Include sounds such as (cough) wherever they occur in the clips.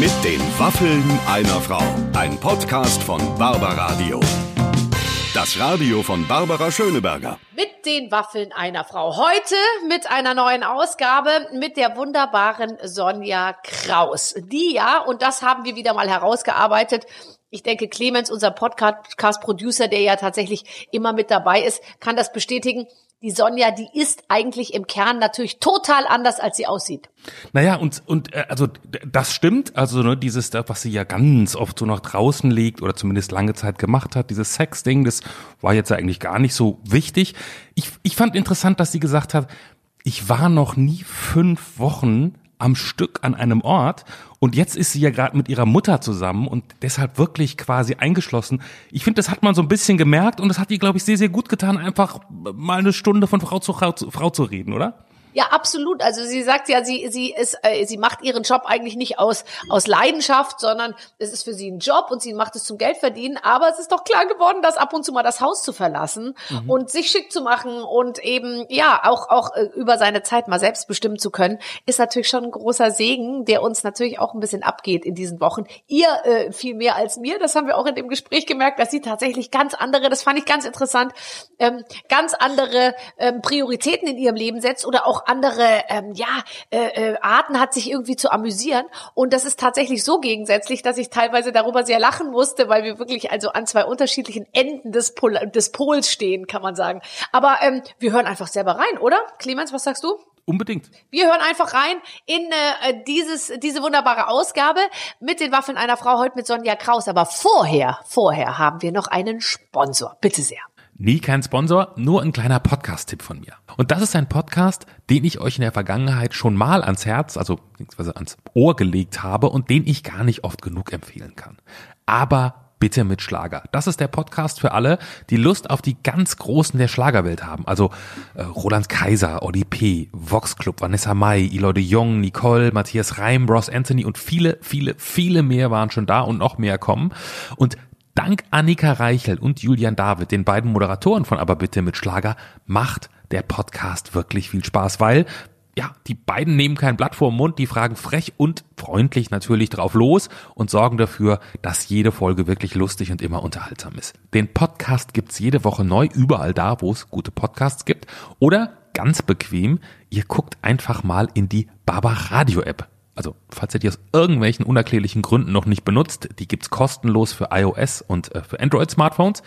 Mit den Waffeln einer Frau. Ein Podcast von Barbaradio. Das Radio von Barbara Schöneberger. Mit den Waffeln einer Frau. Heute mit einer neuen Ausgabe mit der wunderbaren Sonja Kraus. Die ja, und das haben wir wieder mal herausgearbeitet, ich denke, Clemens, unser Podcast-Producer, der ja tatsächlich immer mit dabei ist, kann das bestätigen die Sonja, die ist eigentlich im Kern natürlich total anders, als sie aussieht. Naja, und, und äh, also das stimmt, also ne, dieses, was sie ja ganz oft so nach draußen legt oder zumindest lange Zeit gemacht hat, dieses Sex-Ding, das war jetzt eigentlich gar nicht so wichtig. Ich, ich fand interessant, dass sie gesagt hat, ich war noch nie fünf Wochen am Stück an einem Ort und jetzt ist sie ja gerade mit ihrer Mutter zusammen und deshalb wirklich quasi eingeschlossen. Ich finde, das hat man so ein bisschen gemerkt und das hat ihr, glaube ich, sehr, sehr gut getan, einfach mal eine Stunde von Frau zu Frau zu, Frau zu reden, oder? Ja, absolut. Also sie sagt ja, sie sie ist äh, sie macht ihren Job eigentlich nicht aus aus Leidenschaft, sondern es ist für sie ein Job und sie macht es zum Geldverdienen, aber es ist doch klar geworden, dass ab und zu mal das Haus zu verlassen mhm. und sich schick zu machen und eben ja, auch auch äh, über seine Zeit mal selbst bestimmen zu können, ist natürlich schon ein großer Segen, der uns natürlich auch ein bisschen abgeht in diesen Wochen. Ihr äh, viel mehr als mir, das haben wir auch in dem Gespräch gemerkt, dass sie tatsächlich ganz andere, das fand ich ganz interessant, ähm, ganz andere ähm, Prioritäten in ihrem Leben setzt oder auch auch andere ähm, ja, äh, äh, Arten hat, sich irgendwie zu amüsieren. Und das ist tatsächlich so gegensätzlich, dass ich teilweise darüber sehr lachen musste, weil wir wirklich also an zwei unterschiedlichen Enden des, Pol des Pols stehen, kann man sagen. Aber ähm, wir hören einfach selber rein, oder? Clemens, was sagst du? Unbedingt. Wir hören einfach rein in äh, dieses, diese wunderbare Ausgabe mit den Waffeln einer Frau heute mit Sonja Kraus. Aber vorher, vorher haben wir noch einen Sponsor. Bitte sehr. Nie kein Sponsor, nur ein kleiner Podcast-Tipp von mir. Und das ist ein Podcast, den ich euch in der Vergangenheit schon mal ans Herz, also beziehungsweise ans Ohr gelegt habe und den ich gar nicht oft genug empfehlen kann. Aber bitte mit Schlager. Das ist der Podcast für alle, die Lust auf die ganz Großen der Schlagerwelt haben. Also äh, Roland Kaiser, Oli P., Vox Club, Vanessa Mai, Eloy de Jong, Nicole, Matthias Reim, Ross Anthony und viele, viele, viele mehr waren schon da und noch mehr kommen. Und Dank Annika Reichel und Julian David, den beiden Moderatoren von Aber bitte mit Schlager, macht der Podcast wirklich viel Spaß, weil ja, die beiden nehmen kein Blatt vor den Mund, die fragen frech und freundlich natürlich drauf los und sorgen dafür, dass jede Folge wirklich lustig und immer unterhaltsam ist. Den Podcast gibt's jede Woche neu, überall da, wo es gute Podcasts gibt. Oder ganz bequem, ihr guckt einfach mal in die Baba Radio App also falls ihr die aus irgendwelchen unerklärlichen Gründen noch nicht benutzt, die gibt's kostenlos für iOS und äh, für Android-Smartphones.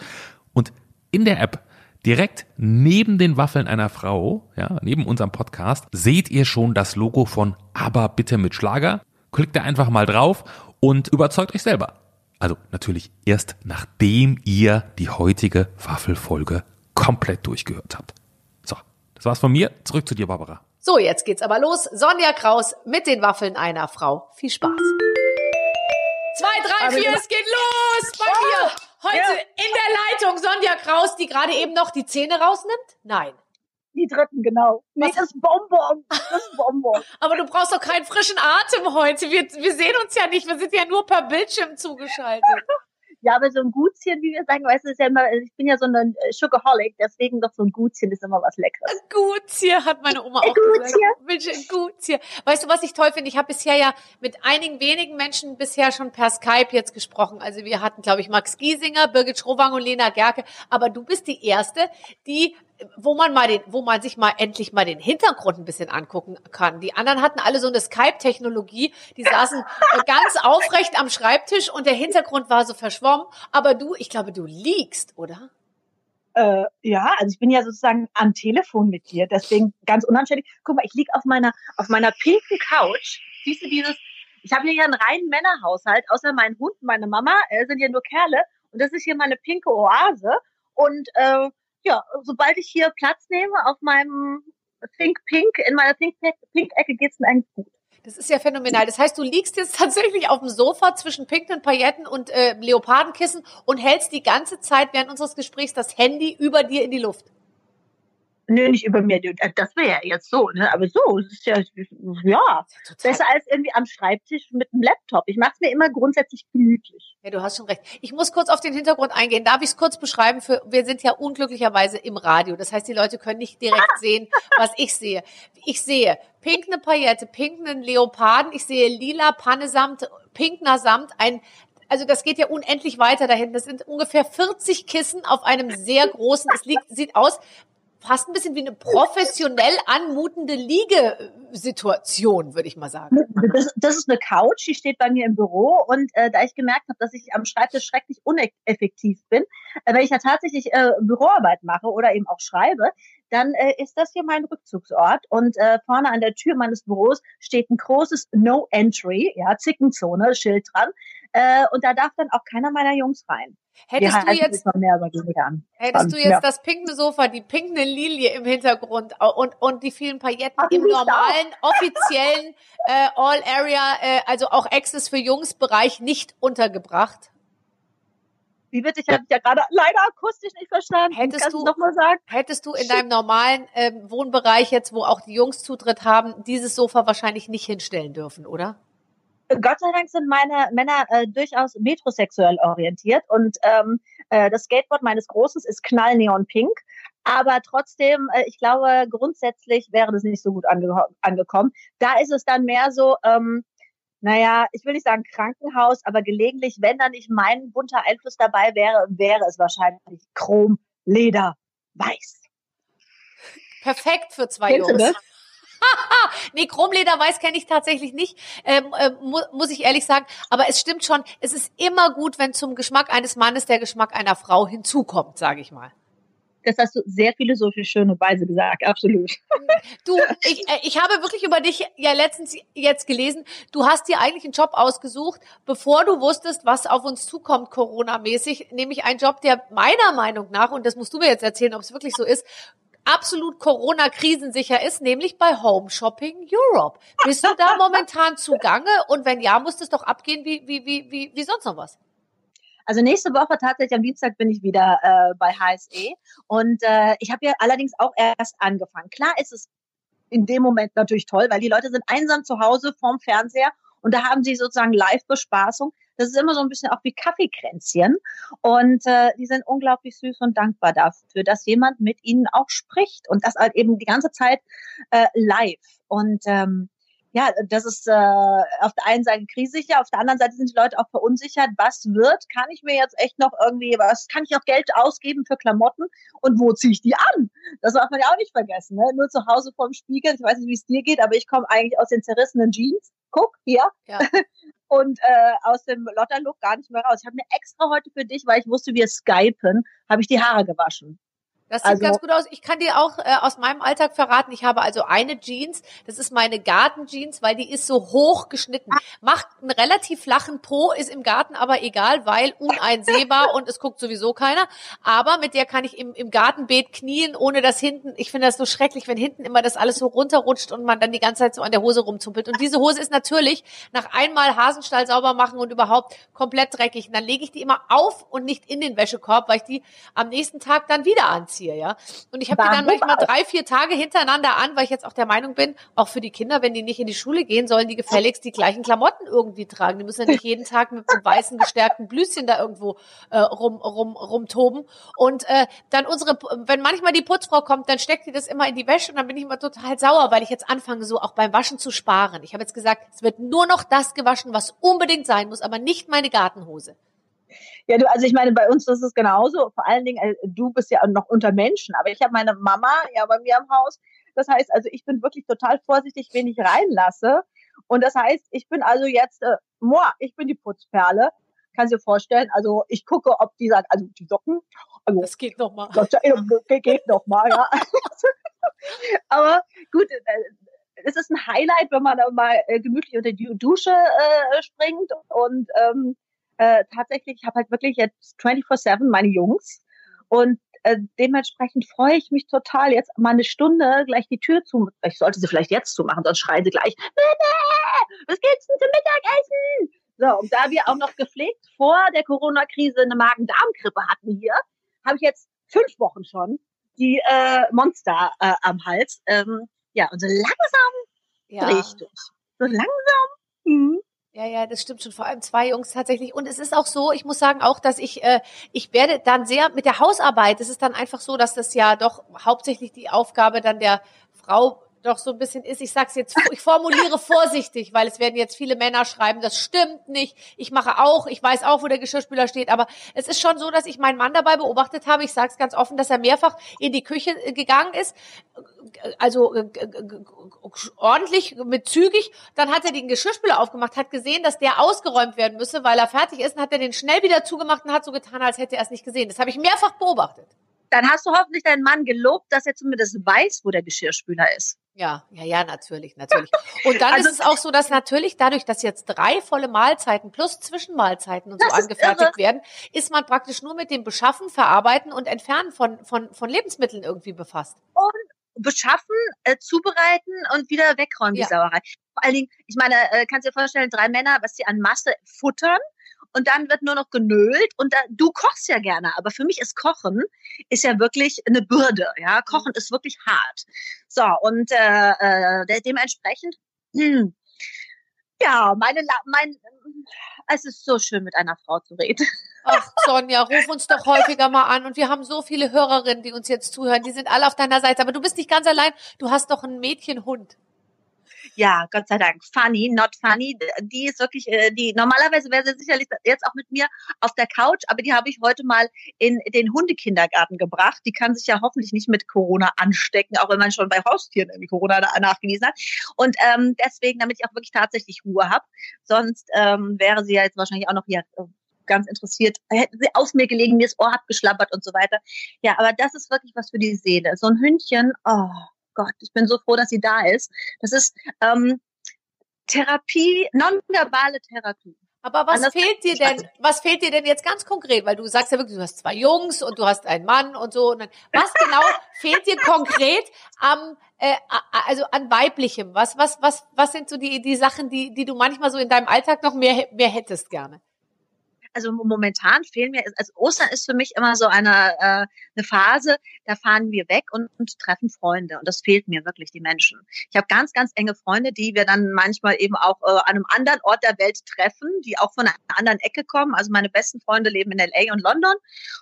Und in der App direkt neben den Waffeln einer Frau, ja, neben unserem Podcast, seht ihr schon das Logo von Aber bitte mit Schlager. Klickt da einfach mal drauf und überzeugt euch selber. Also natürlich erst nachdem ihr die heutige Waffelfolge komplett durchgehört habt. So, das war's von mir. Zurück zu dir, Barbara. So, jetzt geht's aber los. Sonja Kraus mit den Waffeln einer Frau. Viel Spaß. Zwei, drei, vier, es geht los bei mir. Heute ja. in der Leitung Sonja Kraus, die gerade eben noch die Zähne rausnimmt? Nein. Die dritten, genau. Was? Das ist Bonbon. Das ist Bonbon. (laughs) Aber du brauchst doch keinen frischen Atem heute. Wir, wir sehen uns ja nicht. Wir sind ja nur per Bildschirm zugeschaltet. Ja, aber so ein Gutschen, wie wir sagen, weißt du, ist ja immer, ich bin ja so ein äh, Sugarholic, deswegen doch so ein Gutschen ist immer was Leckeres. Ein Gutschen hat meine Oma auch Gutschen. gesagt. Ein Gutschen. Weißt du, was ich toll finde? Ich habe bisher ja mit einigen wenigen Menschen bisher schon per Skype jetzt gesprochen. Also wir hatten, glaube ich, Max Giesinger, Birgit Schrowang und Lena Gerke. Aber du bist die Erste, die wo man mal den, wo man sich mal endlich mal den Hintergrund ein bisschen angucken kann. Die anderen hatten alle so eine Skype-Technologie, die saßen äh, ganz (laughs) aufrecht am Schreibtisch und der Hintergrund war so verschwommen. Aber du, ich glaube, du liegst, oder? Äh, ja, also ich bin ja sozusagen am Telefon mit dir, deswegen ganz unanständig. Guck mal, ich lieg auf meiner auf meiner pinken Couch. Siehst du dieses? Ich habe hier ja einen reinen Männerhaushalt, außer mein Hund, meine Mama, äh, sind ja nur Kerle. Und das ist hier meine pinke Oase. Und äh, ja, sobald ich hier Platz nehme auf meinem Think Pink, in meiner Think Pink-Ecke geht's mir eigentlich gut. Das ist ja phänomenal. Das heißt, du liegst jetzt (laughs) tatsächlich auf dem Sofa zwischen pinken Pailletten und äh, Leopardenkissen und hältst die ganze Zeit während unseres Gesprächs das Handy über dir in die Luft. Nö, nicht über mir. Äh, das wäre ja jetzt so, ne? Aber so, es ist ja, ja, besser als irgendwie am Schreibtisch mit einem Laptop. Ich mache es mir immer grundsätzlich gemütlich. Ja, du hast schon recht. Ich muss kurz auf den Hintergrund eingehen. Darf ich es kurz beschreiben? Für, wir sind ja unglücklicherweise im Radio. Das heißt, die Leute können nicht direkt (laughs) sehen, was ich sehe. Ich sehe pink eine Paillette, pink einen Leoparden, ich sehe lila Pannesamt pinkner Samt, ein also das geht ja unendlich weiter dahin. Das sind ungefähr 40 Kissen auf einem sehr großen, es liegt, sieht aus fast ein bisschen wie eine professionell anmutende Liegesituation, würde ich mal sagen. Das, das, ist eine Couch, die steht bei mir im Büro und äh, da ich gemerkt habe, dass ich am Schreibtisch schrecklich uneffektiv bin, äh, wenn ich ja tatsächlich äh, Büroarbeit mache oder eben auch schreibe, dann äh, ist das hier mein Rückzugsort und äh, vorne an der Tür meines Büros steht ein großes No Entry, ja Zickenzone Schild dran äh, und da darf dann auch keiner meiner Jungs rein. Hättest du jetzt, hättest du jetzt ja. das pinkende Sofa, die pinkende Lilie im Hintergrund und, und die vielen Pailletten Ach, im normalen, offiziellen äh, All-Area, äh, also auch Access für Jungs Bereich nicht untergebracht? Wie wird ich habe ja gerade leider akustisch nicht verstanden. Hättest Kannst du noch mal sagen? Hättest du in deinem normalen äh, Wohnbereich jetzt, wo auch die Jungs Zutritt haben, dieses Sofa wahrscheinlich nicht hinstellen dürfen, oder? Gott sei Dank sind meine Männer äh, durchaus metrosexuell orientiert und ähm, äh, das Skateboard meines Großes ist knallneonpink. Aber trotzdem, äh, ich glaube, grundsätzlich wäre das nicht so gut ange angekommen. Da ist es dann mehr so, ähm, naja, ich will nicht sagen Krankenhaus, aber gelegentlich, wenn da nicht mein bunter Einfluss dabei wäre, wäre es wahrscheinlich Chrom, Leder, Weiß. Perfekt für zwei Jungs. (laughs) nee, Chromleder weiß kenne ich tatsächlich nicht, ähm, äh, mu muss ich ehrlich sagen. Aber es stimmt schon, es ist immer gut, wenn zum Geschmack eines Mannes der Geschmack einer Frau hinzukommt, sage ich mal. Das hast du sehr philosophisch schön und weise gesagt, absolut. (laughs) Du, ich, äh, ich habe wirklich über dich ja letztens jetzt gelesen. Du hast dir eigentlich einen Job ausgesucht, bevor du wusstest, was auf uns zukommt, Corona-mäßig, nämlich einen Job, der meiner Meinung nach, und das musst du mir jetzt erzählen, ob es wirklich so ist, absolut Corona-krisensicher ist, nämlich bei Home Shopping Europe. Bist du da (laughs) momentan zugange? Und wenn ja, muss es doch abgehen wie, wie, wie, wie, wie sonst noch was? Also nächste Woche tatsächlich am Dienstag bin ich wieder äh, bei HSE und äh, ich habe ja allerdings auch erst angefangen. Klar ist es in dem Moment natürlich toll, weil die Leute sind einsam zu Hause vorm Fernseher und da haben sie sozusagen Live-Bespaßung. Das ist immer so ein bisschen auch wie Kaffeekränzchen. Und äh, die sind unglaublich süß und dankbar dafür, dass jemand mit ihnen auch spricht und das halt eben die ganze Zeit äh, live. Und ähm, ja, das ist äh, auf der einen Seite krisensicher, auf der anderen Seite sind die Leute auch verunsichert. Was wird? Kann ich mir jetzt echt noch irgendwie, was kann ich auch Geld ausgeben für Klamotten und wo ziehe ich die an? Das darf man ja auch nicht vergessen. Ne? Nur zu Hause vorm Spiegel. Ich weiß nicht, wie es dir geht, aber ich komme eigentlich aus den zerrissenen Jeans. Guck, hier. Ja. (laughs) und äh, aus dem Lotterlook gar nicht mehr raus. Ich habe mir extra heute für dich, weil ich wusste, wir skypen, habe ich die Haare gewaschen. Das sieht also, ganz gut aus. Ich kann dir auch äh, aus meinem Alltag verraten, ich habe also eine Jeans, das ist meine Gartenjeans, weil die ist so hoch geschnitten. Macht einen relativ flachen Po, ist im Garten aber egal, weil uneinsehbar und es guckt sowieso keiner. Aber mit der kann ich im, im Gartenbeet knien, ohne dass hinten, ich finde das so schrecklich, wenn hinten immer das alles so runterrutscht und man dann die ganze Zeit so an der Hose rumzumpelt. Und diese Hose ist natürlich nach einmal Hasenstall sauber machen und überhaupt komplett dreckig. Und dann lege ich die immer auf und nicht in den Wäschekorb, weil ich die am nächsten Tag dann wieder anziehe anziehe, ja. Und ich habe die dann manchmal drei, vier Tage hintereinander an, weil ich jetzt auch der Meinung bin, auch für die Kinder, wenn die nicht in die Schule gehen, sollen die gefälligst die gleichen Klamotten irgendwie tragen. Die müssen ja nicht jeden Tag mit einem weißen gestärkten Blüschen da irgendwo äh, rum, rum, rumtoben. Und äh, dann unsere, wenn manchmal die Putzfrau kommt, dann steckt die das immer in die Wäsche und dann bin ich immer total sauer, weil ich jetzt anfange, so auch beim Waschen zu sparen. Ich habe jetzt gesagt, es wird nur noch das gewaschen, was unbedingt sein muss, aber nicht meine Gartenhose. Ja, du, also ich meine, bei uns ist es genauso. Vor allen Dingen, äh, du bist ja noch unter Menschen, aber ich habe meine Mama ja bei mir im Haus. Das heißt, also ich bin wirklich total vorsichtig, wen ich reinlasse. Und das heißt, ich bin also jetzt, äh, moi, ich bin die Putzperle. Kannst dir vorstellen, also ich gucke, ob die sagt, also die Socken. Also, das geht noch mal. Das geht noch mal, ja. (laughs) aber gut, äh, es ist ein Highlight, wenn man da mal äh, gemütlich unter die Dusche äh, springt und ähm, äh, tatsächlich, ich habe halt wirklich jetzt 24-7 meine Jungs und äh, dementsprechend freue ich mich total, jetzt mal eine Stunde gleich die Tür zu. Ich sollte sie vielleicht jetzt zumachen, sonst schreien sie gleich, was geht's denn zum Mittagessen? So, und da wir auch noch gepflegt vor der Corona-Krise eine Magen-Darm-Grippe hatten hier, habe ich jetzt fünf Wochen schon die äh, Monster äh, am Hals. Ähm, ja, und so langsam ja. drehe ich durch. So langsam. Hm. Ja, ja, das stimmt schon. Vor allem zwei Jungs tatsächlich. Und es ist auch so, ich muss sagen auch, dass ich, äh, ich werde dann sehr mit der Hausarbeit, es ist dann einfach so, dass das ja doch hauptsächlich die Aufgabe dann der Frau doch so ein bisschen ist. Ich sag's jetzt, ich formuliere vorsichtig, weil es werden jetzt viele Männer schreiben, das stimmt nicht. Ich mache auch, ich weiß auch, wo der Geschirrspüler steht, aber es ist schon so, dass ich meinen Mann dabei beobachtet habe. Ich sage es ganz offen, dass er mehrfach in die Küche äh, gegangen ist, also äh, ordentlich mit zügig. Dann hat er den Geschirrspüler aufgemacht, hat gesehen, dass der ausgeräumt werden müsse, weil er fertig ist, und hat er den schnell wieder zugemacht und hat so getan, als hätte er es nicht gesehen. Das habe ich mehrfach beobachtet. Dann hast du hoffentlich deinen Mann gelobt, dass er zumindest weiß, wo der Geschirrspüler ist. Ja, ja, ja, natürlich, natürlich. Und dann (laughs) also, ist es auch so, dass natürlich dadurch, dass jetzt drei volle Mahlzeiten plus Zwischenmahlzeiten und so angefertigt werden, ist man praktisch nur mit dem Beschaffen, Verarbeiten und Entfernen von, von, von Lebensmitteln irgendwie befasst. Und beschaffen, äh, zubereiten und wieder wegräumen, die ja. Sauerei. Vor allen Dingen, ich meine, äh, kannst dir vorstellen, drei Männer, was sie an Masse futtern und dann wird nur noch genölt und da, du kochst ja gerne, aber für mich ist Kochen ist ja wirklich eine Bürde, ja. Kochen ist wirklich hart. So und äh, äh, dementsprechend, hm, (clears throat) ja, meine, mein, es ist so schön mit einer Frau zu reden. (laughs) Ach, Sonja, ruf uns doch häufiger mal an. Und wir haben so viele Hörerinnen, die uns jetzt zuhören. Die sind alle auf deiner Seite. Aber du bist nicht ganz allein. Du hast doch einen Mädchenhund ja, Gott sei Dank, funny, not funny. Die ist wirklich, äh, die normalerweise wäre sie sicherlich jetzt auch mit mir auf der Couch, aber die habe ich heute mal in den Hundekindergarten gebracht. Die kann sich ja hoffentlich nicht mit Corona anstecken, auch wenn man schon bei Haustieren irgendwie Corona nachgewiesen hat. Und ähm, deswegen, damit ich auch wirklich tatsächlich Ruhe habe. Sonst ähm, wäre sie ja jetzt wahrscheinlich auch noch hier äh, ganz interessiert, hätten sie auf mir gelegen, mir das Ohr abgeschlappert und so weiter. Ja, aber das ist wirklich was für die Seele. So ein Hündchen, oh, Gott, ich bin so froh, dass sie da ist. Das ist ähm, Therapie, nonverbale Therapie. Aber was Anders fehlt dir denn, was fehlt dir denn jetzt ganz konkret? Weil du sagst ja wirklich, du hast zwei Jungs und du hast einen Mann und so. Und dann, was genau (laughs) fehlt dir konkret am, äh, also an weiblichem? Was, was, was, was sind so die, die Sachen, die, die du manchmal so in deinem Alltag noch mehr, mehr hättest gerne? Also momentan fehlen mir, also Ostern ist für mich immer so eine, äh, eine Phase, da fahren wir weg und, und treffen Freunde und das fehlt mir wirklich, die Menschen. Ich habe ganz, ganz enge Freunde, die wir dann manchmal eben auch äh, an einem anderen Ort der Welt treffen, die auch von einer anderen Ecke kommen. Also meine besten Freunde leben in LA und London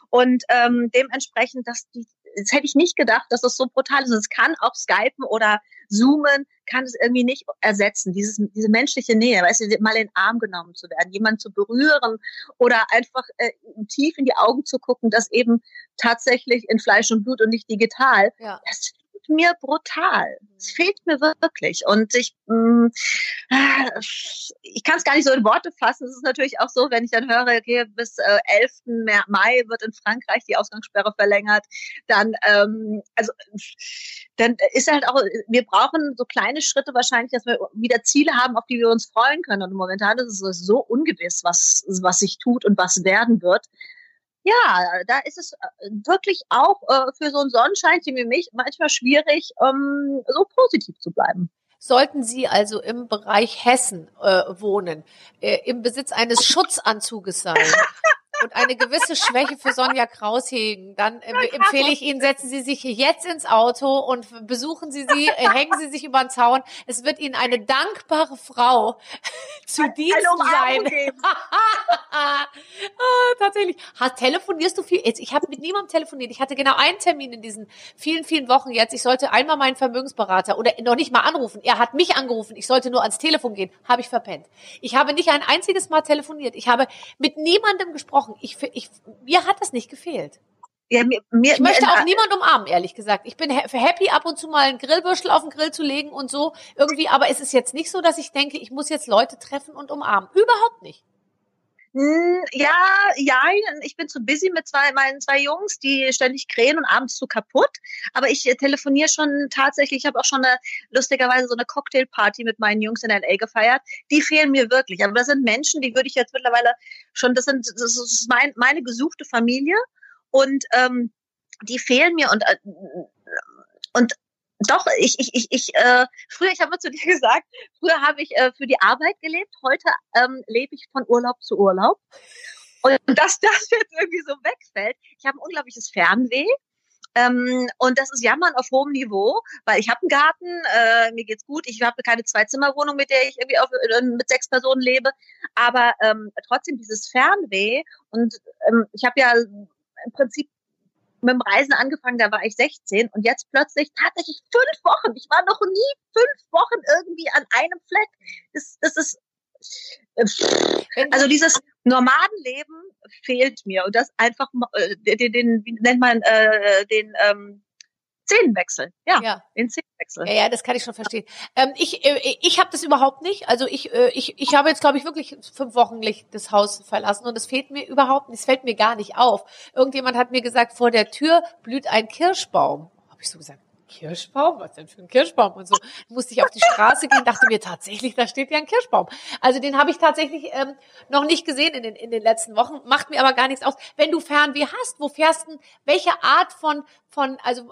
und ähm, dementsprechend, dass die das hätte ich nicht gedacht, dass das so brutal ist. Es kann auch Skypen oder Zoomen, kann es irgendwie nicht ersetzen. Dieses, diese menschliche Nähe, weißt du, mal in den Arm genommen zu werden, jemanden zu berühren oder einfach äh, tief in die Augen zu gucken, das eben tatsächlich in Fleisch und Blut und nicht digital. Ja. Das mir brutal. Es fehlt mir wirklich. Und ich, mh, mm, ich kann es gar nicht so in Worte fassen. Es ist natürlich auch so, wenn ich dann höre, okay, bis äh, 11. Mai wird in Frankreich die Ausgangssperre verlängert, dann, ähm, also, dann ist halt auch, wir brauchen so kleine Schritte wahrscheinlich, dass wir wieder Ziele haben, auf die wir uns freuen können. Und momentan ist es so ungewiss, was, was sich tut und was werden wird ja, da ist es äh, wirklich auch äh, für so einen Sonnenschein wie mich manchmal schwierig, ähm, so positiv zu bleiben. Sollten Sie also im Bereich Hessen äh, wohnen, äh, im Besitz eines (laughs) Schutzanzuges sein und eine gewisse Schwäche für Sonja Kraus hegen, dann äh, empfehle ich Ihnen, setzen Sie sich jetzt ins Auto und besuchen Sie sie, äh, hängen Sie sich über den Zaun. Es wird Ihnen eine dankbare Frau (laughs) zu Dienst sein. (laughs) ah, tatsächlich. Telefonierst du viel? Jetzt, ich habe mit niemandem telefoniert. Ich hatte genau einen Termin in diesen vielen, vielen Wochen jetzt. Ich sollte einmal meinen Vermögensberater oder noch nicht mal anrufen. Er hat mich angerufen. Ich sollte nur ans Telefon gehen. Habe ich verpennt. Ich habe nicht ein einziges Mal telefoniert. Ich habe mit niemandem gesprochen gesprochen. Ich, ich, mir hat das nicht gefehlt. Ja, mir, mir, ich möchte auch niemand umarmen, ehrlich gesagt. Ich bin happy, ab und zu mal einen Grillbüschel auf den Grill zu legen und so irgendwie. Aber es ist jetzt nicht so, dass ich denke, ich muss jetzt Leute treffen und umarmen. Überhaupt nicht. Hm, ja, ja, ich bin zu busy mit zwei, meinen zwei Jungs, die ständig krähen und abends zu kaputt. Aber ich äh, telefoniere schon tatsächlich, ich habe auch schon eine, lustigerweise so eine Cocktailparty mit meinen Jungs in LA gefeiert. Die fehlen mir wirklich. Aber das sind Menschen, die würde ich jetzt mittlerweile schon, das sind, das ist mein, meine gesuchte Familie. Und ähm, die fehlen mir und, äh, und doch, ich, ich, ich, ich äh, früher, ich habe zu dir (laughs) gesagt, früher habe ich äh, für die Arbeit gelebt, heute ähm, lebe ich von Urlaub zu Urlaub. Und dass das (laughs) jetzt irgendwie so wegfällt, ich habe ein unglaubliches Fernweh. Ähm, und das ist Jammern auf hohem Niveau, weil ich habe einen Garten, äh, mir geht's gut, ich habe keine Zwei-Zimmer-Wohnung, mit der ich irgendwie auf, äh, mit sechs Personen lebe, aber ähm, trotzdem dieses Fernweh und ähm, ich habe ja im Prinzip mit dem Reisen angefangen, da war ich 16 und jetzt plötzlich tatsächlich fünf Wochen. Ich war noch nie fünf Wochen irgendwie an einem Fleck. Das, das ist, äh, also dieses Nomadenleben fehlt mir und das einfach, äh, den, den wie nennt man, äh, den, ähm, Szenenwechsel. Ja, ja. den Szenenwechsel. Ja, ja, das kann ich schon verstehen. Ähm, ich äh, ich habe das überhaupt nicht. Also ich äh, ich ich habe jetzt glaube ich wirklich fünf Wochen das Haus verlassen und es fehlt mir überhaupt nicht. Es fällt mir gar nicht auf. Irgendjemand hat mir gesagt, vor der Tür blüht ein Kirschbaum. Habe ich so gesagt. Kirschbaum? Was denn für ein Kirschbaum? Und so musste ich auf die Straße gehen, dachte mir tatsächlich, da steht ja ein Kirschbaum. Also den habe ich tatsächlich ähm, noch nicht gesehen in den, in den letzten Wochen, macht mir aber gar nichts aus. Wenn du Fernweh hast, wo fährst du, welche Art von, von, also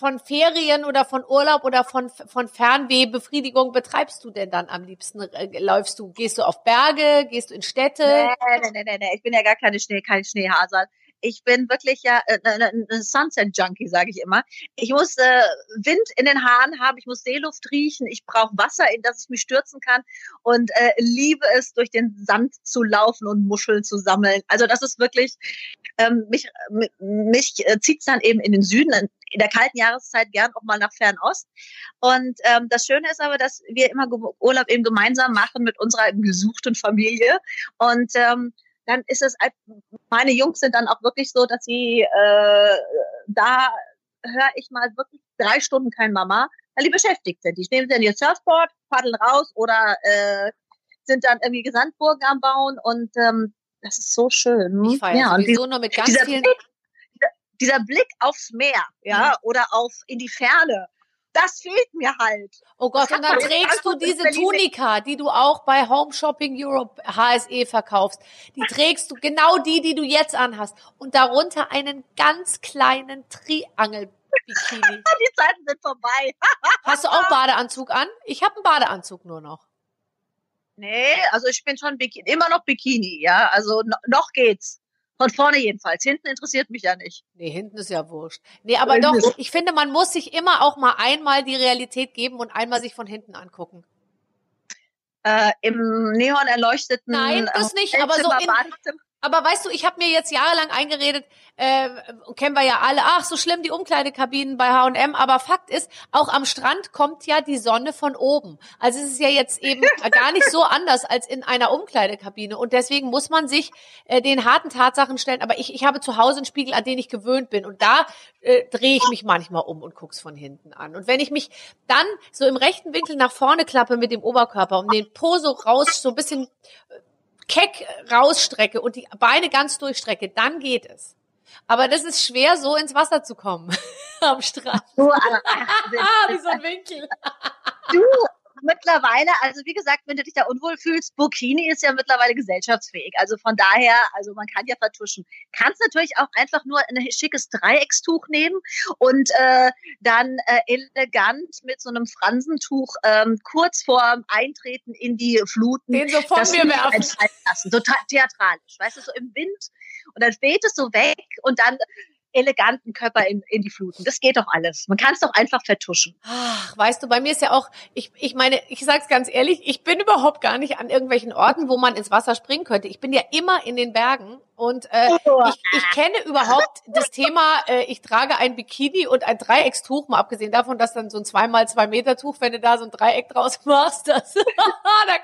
von Ferien oder von Urlaub oder von, von Fernwehbefriedigung betreibst du denn dann am liebsten? Äh, läufst du, gehst du auf Berge, gehst du in Städte? Nee, nee, nee, nee, ich bin ja gar keine Schnee, kein Schneehasel. Ich bin wirklich ja äh, ein Sunset-Junkie, sage ich immer. Ich muss äh, Wind in den Haaren haben, ich muss Seeluft riechen, ich brauche Wasser, in das ich mich stürzen kann und äh, liebe es, durch den Sand zu laufen und Muscheln zu sammeln. Also das ist wirklich, ähm, mich, mich äh, zieht dann eben in den Süden, in der kalten Jahreszeit gern auch mal nach Fernost. Und ähm, das Schöne ist aber, dass wir immer Urlaub eben gemeinsam machen mit unserer gesuchten Familie. Und ähm, dann ist es, meine Jungs sind dann auch wirklich so, dass sie äh, da höre ich mal wirklich drei Stunden kein Mama, weil die beschäftigt sind. Die nehmen dann ihr Surfboard, paddeln raus oder äh, sind dann irgendwie Gesandburgen am Bauen und ähm, das ist so schön. Ich feiere ja, sowieso nur mit ganz vielen dieser Blick aufs Meer, ja, mhm. oder auf in die Ferne. Das fehlt mir halt. Oh Gott, und dann trägst du diese Tunika, die du auch bei Home Shopping Europe HSE verkaufst. Die trägst du, genau die, die du jetzt anhast. Und darunter einen ganz kleinen Triangel Bikini. (laughs) Die Zeiten sind vorbei. (laughs) Hast du auch Badeanzug an? Ich habe einen Badeanzug nur noch. Nee, also ich bin schon Bikini, immer noch Bikini, ja. Also noch geht's. Von vorne jedenfalls. Hinten interessiert mich ja nicht. Nee, hinten ist ja wurscht. Nee, aber doch, ich finde, man muss sich immer auch mal einmal die Realität geben und einmal sich von hinten angucken. Äh, Im neon erleuchteten Nein, das nicht, aber so in, aber weißt du, ich habe mir jetzt jahrelang eingeredet, äh, kennen wir ja alle, ach, so schlimm die Umkleidekabinen bei H&M, aber Fakt ist, auch am Strand kommt ja die Sonne von oben. Also es ist ja jetzt eben (laughs) gar nicht so anders als in einer Umkleidekabine und deswegen muss man sich äh, den harten Tatsachen stellen, aber ich, ich habe zu Hause einen Spiegel, an den ich gewöhnt bin und da äh, drehe ich mich manchmal um und guck's von hinten an. Und wenn ich mich dann so im rechten Winkel nach vorne klappe mit dem Oberkörper und den Po so raus, so ein bisschen keck rausstrecke und die Beine ganz durchstrecke, dann geht es. Aber das ist schwer, so ins Wasser zu kommen (laughs) am Strand. Du, (laughs) wie so ein Winkel. Du, mittlerweile, also wie gesagt, wenn du dich da unwohl fühlst, Burkini ist ja mittlerweile gesellschaftsfähig. Also von daher, also man kann ja vertuschen. Kannst natürlich auch einfach nur ein schickes Dreieckstuch nehmen und äh, dann äh, elegant mit so einem Fransentuch ähm, kurz vorm Eintreten in die Fluten. Den so von mir werfen. Lassen. So theatralisch, weißt du, so im Wind und dann weht es so weg und dann eleganten Körper in, in die Fluten. Das geht doch alles. Man kann es doch einfach vertuschen. Ach, weißt du, bei mir ist ja auch, ich, ich meine, ich sag's ganz ehrlich, ich bin überhaupt gar nicht an irgendwelchen Orten, wo man ins Wasser springen könnte. Ich bin ja immer in den Bergen und äh, oh. ich, ich kenne überhaupt das Thema, äh, ich trage ein Bikini und ein Dreieckstuch, mal abgesehen davon, dass dann so ein zweimal zwei Meter Tuch, wenn du da so ein Dreieck draus (laughs) machst, das, (laughs) da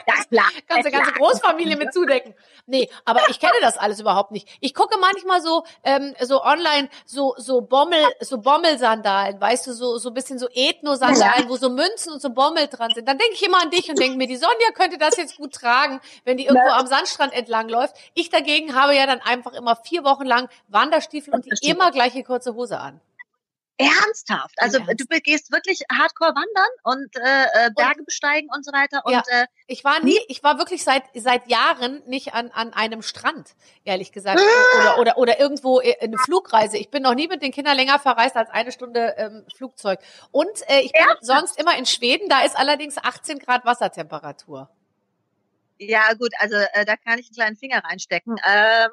kannst, kannst du ganze Großfamilie mit zudecken. Nee, aber ich kenne das alles überhaupt nicht. Ich gucke manchmal so, ähm, so online, so, so Bommel, so Bommelsandalen, weißt du, so, so bisschen so Ethno-Sandalen, wo so Münzen und so Bommel dran sind. Dann denke ich immer an dich und denke mir, die Sonja könnte das jetzt gut tragen, wenn die irgendwo am Sandstrand entlang läuft. Ich dagegen habe ja dann einfach immer vier Wochen lang Wanderstiefel und die immer gleiche kurze Hose an. Ernsthaft. Also Ernst. du gehst wirklich hardcore wandern und äh, äh Berge und, besteigen und so weiter. Und ja, äh, ich war nie, ich war wirklich seit seit Jahren nicht an an einem Strand, ehrlich gesagt, ah! oder oder oder irgendwo eine Flugreise. Ich bin noch nie mit den Kindern länger verreist als eine Stunde ähm, Flugzeug. Und äh, ich bin Ernsthaft? sonst immer in Schweden. Da ist allerdings 18 Grad Wassertemperatur. Ja, gut, also äh, da kann ich einen kleinen Finger reinstecken. (laughs) Ähm,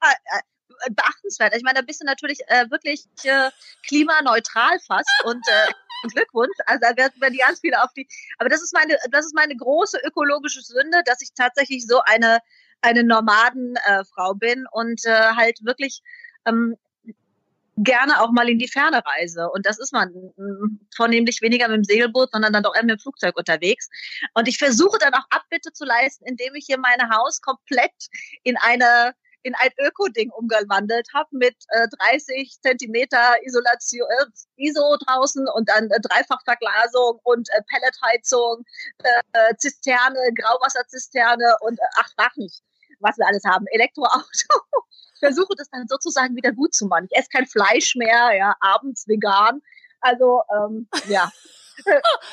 ah, äh, beachtenswert. Ich meine, da bist du natürlich äh, wirklich äh, klimaneutral fast und äh, (laughs) Glückwunsch. Also da werden die ganz viele auf die. Aber das ist meine, das ist meine große ökologische Sünde, dass ich tatsächlich so eine eine Nomadenfrau äh, bin und äh, halt wirklich ähm, gerne auch mal in die Ferne reise. Und das ist man mm, vornehmlich weniger mit dem Segelboot, sondern dann doch eher mit dem Flugzeug unterwegs. Und ich versuche dann auch Abbitte zu leisten, indem ich hier mein Haus komplett in eine in ein Öko-Ding umgewandelt habe mit äh, 30 Zentimeter Isolation, äh, ISO draußen und dann äh, Dreifachverglasung und äh, Pelletheizung, äh, Zisterne, Grauwasserzisterne und äh, ach, frag nicht, was wir alles haben. Elektroauto. Versuche das dann sozusagen wieder gut zu machen. Ich esse kein Fleisch mehr, ja, abends vegan. Also ähm, ja. (laughs)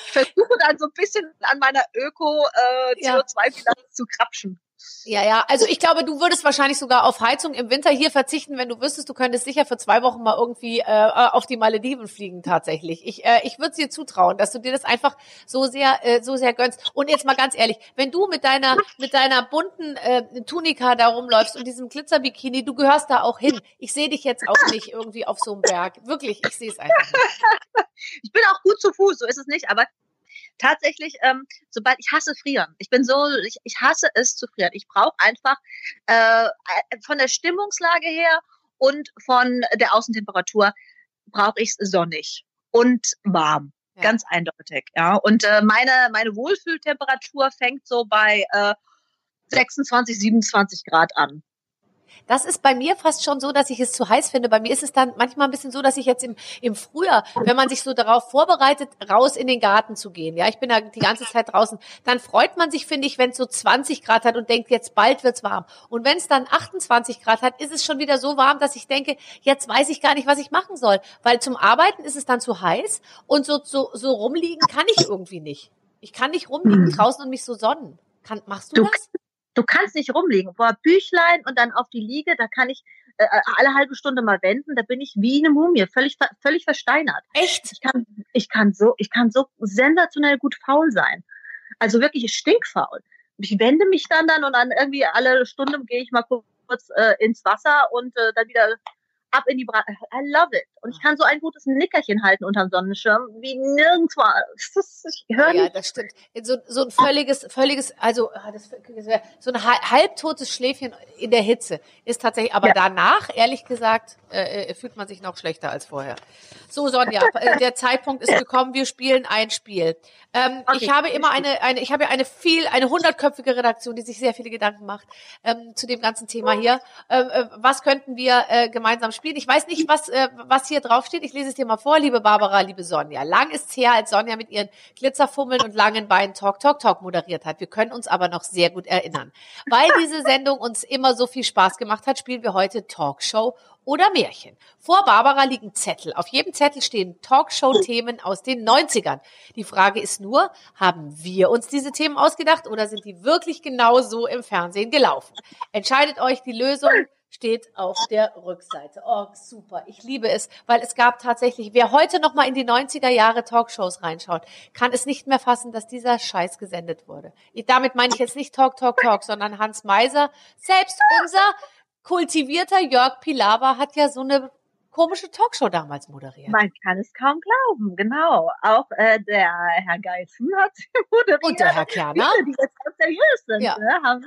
Ich versuche dann so ein bisschen an meiner Öko-CO2-Bilanz äh, zu krapschen. Ja, ja. Also ich glaube, du würdest wahrscheinlich sogar auf Heizung im Winter hier verzichten, wenn du wüsstest, du könntest sicher für zwei Wochen mal irgendwie äh, auf die Malediven fliegen tatsächlich. Ich, äh, ich würde dir zutrauen, dass du dir das einfach so sehr, äh, so sehr gönnst. Und jetzt mal ganz ehrlich, wenn du mit deiner, mit deiner bunten äh, Tunika da rumläufst und diesem Glitzerbikini, du gehörst da auch hin. Ich sehe dich jetzt auch nicht irgendwie auf so einem Berg. Wirklich, ich sehe es einfach nicht. (laughs) Ich bin auch gut zu Fuß, so ist es nicht, aber tatsächlich, ähm, sobald ich hasse frieren. Ich bin so, ich, ich hasse es zu frieren. Ich brauche einfach äh, von der Stimmungslage her und von der Außentemperatur brauche ich es sonnig und warm. Ja. Ganz eindeutig, ja. Und äh, meine, meine Wohlfühltemperatur fängt so bei äh, 26, 27 Grad an. Das ist bei mir fast schon so, dass ich es zu heiß finde. Bei mir ist es dann manchmal ein bisschen so, dass ich jetzt im, im Frühjahr, wenn man sich so darauf vorbereitet, raus in den Garten zu gehen, ja, ich bin da die ganze Zeit draußen, dann freut man sich, finde ich, wenn es so 20 Grad hat und denkt, jetzt bald wird's warm. Und wenn es dann 28 Grad hat, ist es schon wieder so warm, dass ich denke, jetzt weiß ich gar nicht, was ich machen soll. Weil zum Arbeiten ist es dann zu heiß und so, so, so rumliegen kann ich irgendwie nicht. Ich kann nicht rumliegen hm. draußen und mich so sonnen. Kann, machst du, du das? Du kannst nicht rumliegen. Boah, Büchlein und dann auf die Liege, da kann ich äh, äh, alle halbe Stunde mal wenden, da bin ich wie eine Mumie, völlig, völlig versteinert. Echt? Ich kann, ich kann so, ich kann so sensationell gut faul sein. Also wirklich stinkfaul. Ich wende mich dann dann und dann irgendwie alle Stunde gehe ich mal kurz äh, ins Wasser und äh, dann wieder ab in die Bra I love it. Und ich kann so ein gutes Nickerchen halten unterm Sonnenschirm wie nirgendwo. (laughs) Ich höre ja, das stimmt. So, so ein völliges, völliges, also ah, das, so ein halbtotes Schläfchen in der Hitze ist tatsächlich, aber ja. danach, ehrlich gesagt, äh, äh, fühlt man sich noch schlechter als vorher. So, Sonja, (laughs) äh, der Zeitpunkt ist gekommen, wir spielen ein Spiel. Ähm, okay. Ich habe immer eine, eine, ich habe ja eine viel, eine hundertköpfige Redaktion, die sich sehr viele Gedanken macht ähm, zu dem ganzen Thema hier. Ähm, äh, was könnten wir äh, gemeinsam spielen? Ich weiß nicht, was, äh, was hier drauf steht. Ich lese es dir mal vor, liebe Barbara, liebe Sonja. Lang ist's her, als Sonja mit ihren Glitzerfummeln und langen Beinen Talk, Talk, Talk moderiert hat. Wir können uns aber noch sehr gut erinnern. Weil diese Sendung uns immer so viel Spaß gemacht hat, spielen wir heute Talkshow oder Märchen. Vor Barbara liegen Zettel. Auf jedem Zettel stehen Talkshow-Themen aus den 90ern. Die Frage ist nur, haben wir uns diese Themen ausgedacht oder sind die wirklich genau so im Fernsehen gelaufen? Entscheidet euch die Lösung steht auf der Rückseite. Oh, super. Ich liebe es, weil es gab tatsächlich, wer heute noch mal in die 90er Jahre Talkshows reinschaut, kann es nicht mehr fassen, dass dieser Scheiß gesendet wurde. Damit meine ich jetzt nicht Talk, Talk, Talk, sondern Hans Meiser, selbst unser kultivierter Jörg Pilawa hat ja so eine komische Talkshow damals moderiert. Man kann es kaum glauben, genau. Auch äh, der Herr Geißen hat (laughs) moderiert. Und der Herr Kerner. Die jetzt ganz seriös sind. Ja. Ne? Haben,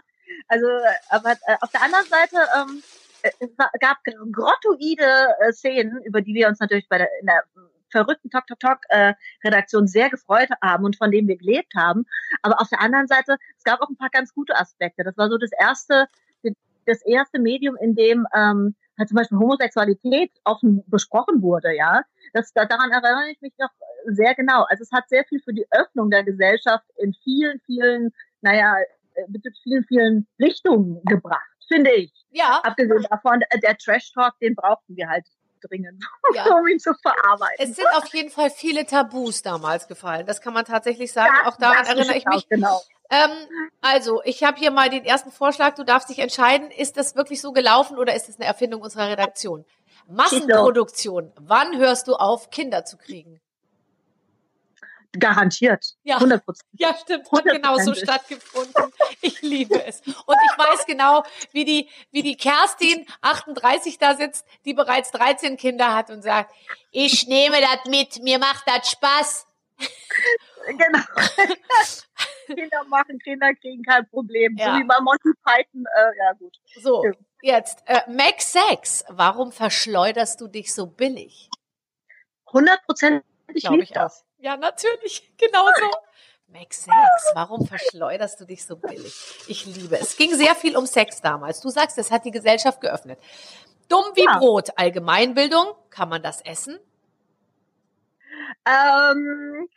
also, aber äh, auf der anderen Seite ähm, äh, es gab grottoide äh, Szenen, über die wir uns natürlich bei der, in der verrückten Talk Talk Talk äh, Redaktion sehr gefreut haben und von denen wir gelebt haben. Aber auf der anderen Seite, es gab auch ein paar ganz gute Aspekte. Das war so das erste das erste Medium, in dem ähm, halt zum Beispiel Homosexualität offen besprochen wurde, ja. Das, daran erinnere ich mich noch sehr genau. Also es hat sehr viel für die Öffnung der Gesellschaft in vielen, vielen, naja, mit äh, vielen, vielen Richtungen gebracht, finde ich. Ja. Abgesehen davon, der Trash-Talk, den brauchten wir halt dringend, ja. (laughs) um ihn zu verarbeiten. Es sind auf jeden Fall viele Tabus damals gefallen. Das kann man tatsächlich sagen. Ja, auch daran erinnere ich mich. Genau. Ähm, also, ich habe hier mal den ersten Vorschlag. Du darfst dich entscheiden, ist das wirklich so gelaufen oder ist es eine Erfindung unserer Redaktion? Massenproduktion. Wann hörst du auf, Kinder zu kriegen? Garantiert. Ja, 100 Ja, stimmt. Hat genau so stattgefunden. Ich liebe es. Und ich weiß genau, wie die, wie die Kerstin 38 da sitzt, die bereits 13 Kinder hat und sagt, ich nehme das mit, mir macht das Spaß. Genau. (laughs) Kinder machen, Kinder kriegen kein Problem. Ja. So wie bei Monty Python, äh, ja gut. So, Stimmt. jetzt, äh, Max 6, warum verschleuderst du dich so billig? 100 Prozent, ich Glaub liebe das. Ja, natürlich, (laughs) genau so. Max 6, warum verschleuderst du dich so billig? Ich liebe es. Es ging sehr viel um Sex damals. Du sagst, es hat die Gesellschaft geöffnet. Dumm wie Ja. Brot, Allgemeinbildung, kann man das essen? Ähm,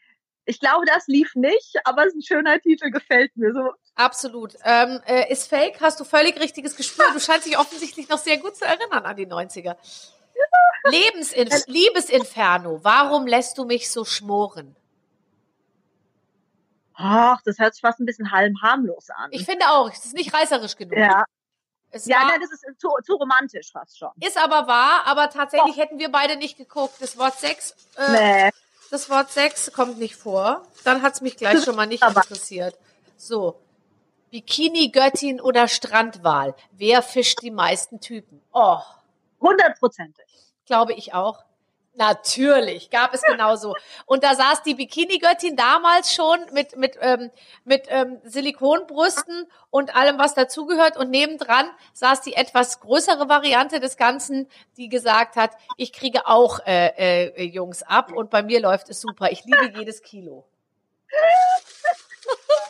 ich glaube, das lief nicht, aber es ist ein schöner Titel, gefällt mir so. Absolut. Ähm, äh, ist fake, hast du völlig richtiges Gespür. Du scheinst dich offensichtlich noch sehr gut zu erinnern an die 90er. Lebensinf Liebesinferno, warum lässt du mich so schmoren? Ach, das hört sich fast ein bisschen halb harmlos an. Ich finde auch, es ist nicht reißerisch genug. ja, Es ja war, nein, das ist zu, zu romantisch fast schon. ist aber wahr, aber tatsächlich hätten wir beide nicht geguckt. Das Wort Sex, äh, Nee. das Wort Sex kommt nicht vor. Dann hat's mich gleich schon mal nicht interessiert. So. Bikini-Göttin oder Strandwal? Wer fischt die meisten Typen? Oh. Hundertprozentig. Glaube ich auch. Natürlich, gab es genauso. Und da saß die Bikini-Göttin damals schon mit, mit, ähm, mit ähm, Silikonbrüsten und allem, was dazugehört. Und nebendran saß die etwas größere Variante des Ganzen, die gesagt hat, ich kriege auch äh, äh, Jungs ab und bei mir läuft es super. Ich liebe jedes Kilo. (laughs)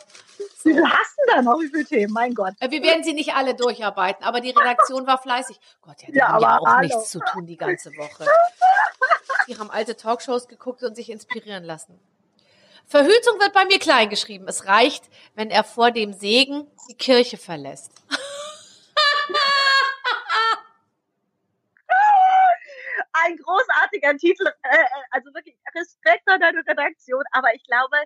Wie viel hast du da noch? Wie viele Themen? Mein Gott. Äh, Wir werden sie nicht alle durcharbeiten, aber die Redaktion war fleißig. Gott, ja, die Ja, haben ja auch hallo. nichts zu tun die ganze Woche. (laughs) Die haben alte Talkshows geguckt und sich inspirieren lassen. Verhütung wird bei mir klein geschrieben. Es reicht, wenn er vor dem Segen die Kirche verlässt. (laughs) Ein großartiger Titel. Äh, äh, also wirklich Respekt an deine Redaktion, aber ich glaube,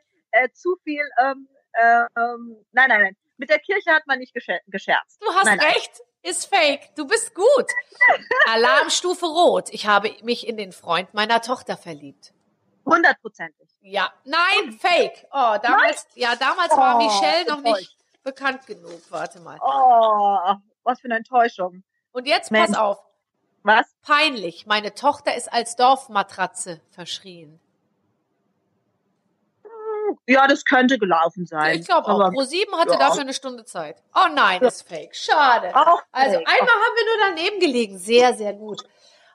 zu viel. Ähm, äh, ähm, nein, nein, nein. Mit der Kirche hat man nicht gescher gescherzt. Du hast Nein, nein. recht, ist fake. Du bist gut. (laughs) Alarmstufe rot. Ich habe mich in den Freund meiner Tochter verliebt. Hundertprozentig. Ja, nein, fake. Oh, damals, ja, damals war Oh, Michelle noch nicht bekannt genug. Warte mal. Oh, was für eine Enttäuschung. Und jetzt Mensch. pass auf. Was? Peinlich. Meine Tochter ist als Dorfmatratze verschrien. Ja, das könnte gelaufen sein. Ich glaube auch. Aber Pro7 hatte ja. dafür eine Stunde Zeit. Oh nein, ist fake. Schade. Auch Also fake. einmal haben wir nur daneben gelegen. Sehr, sehr gut.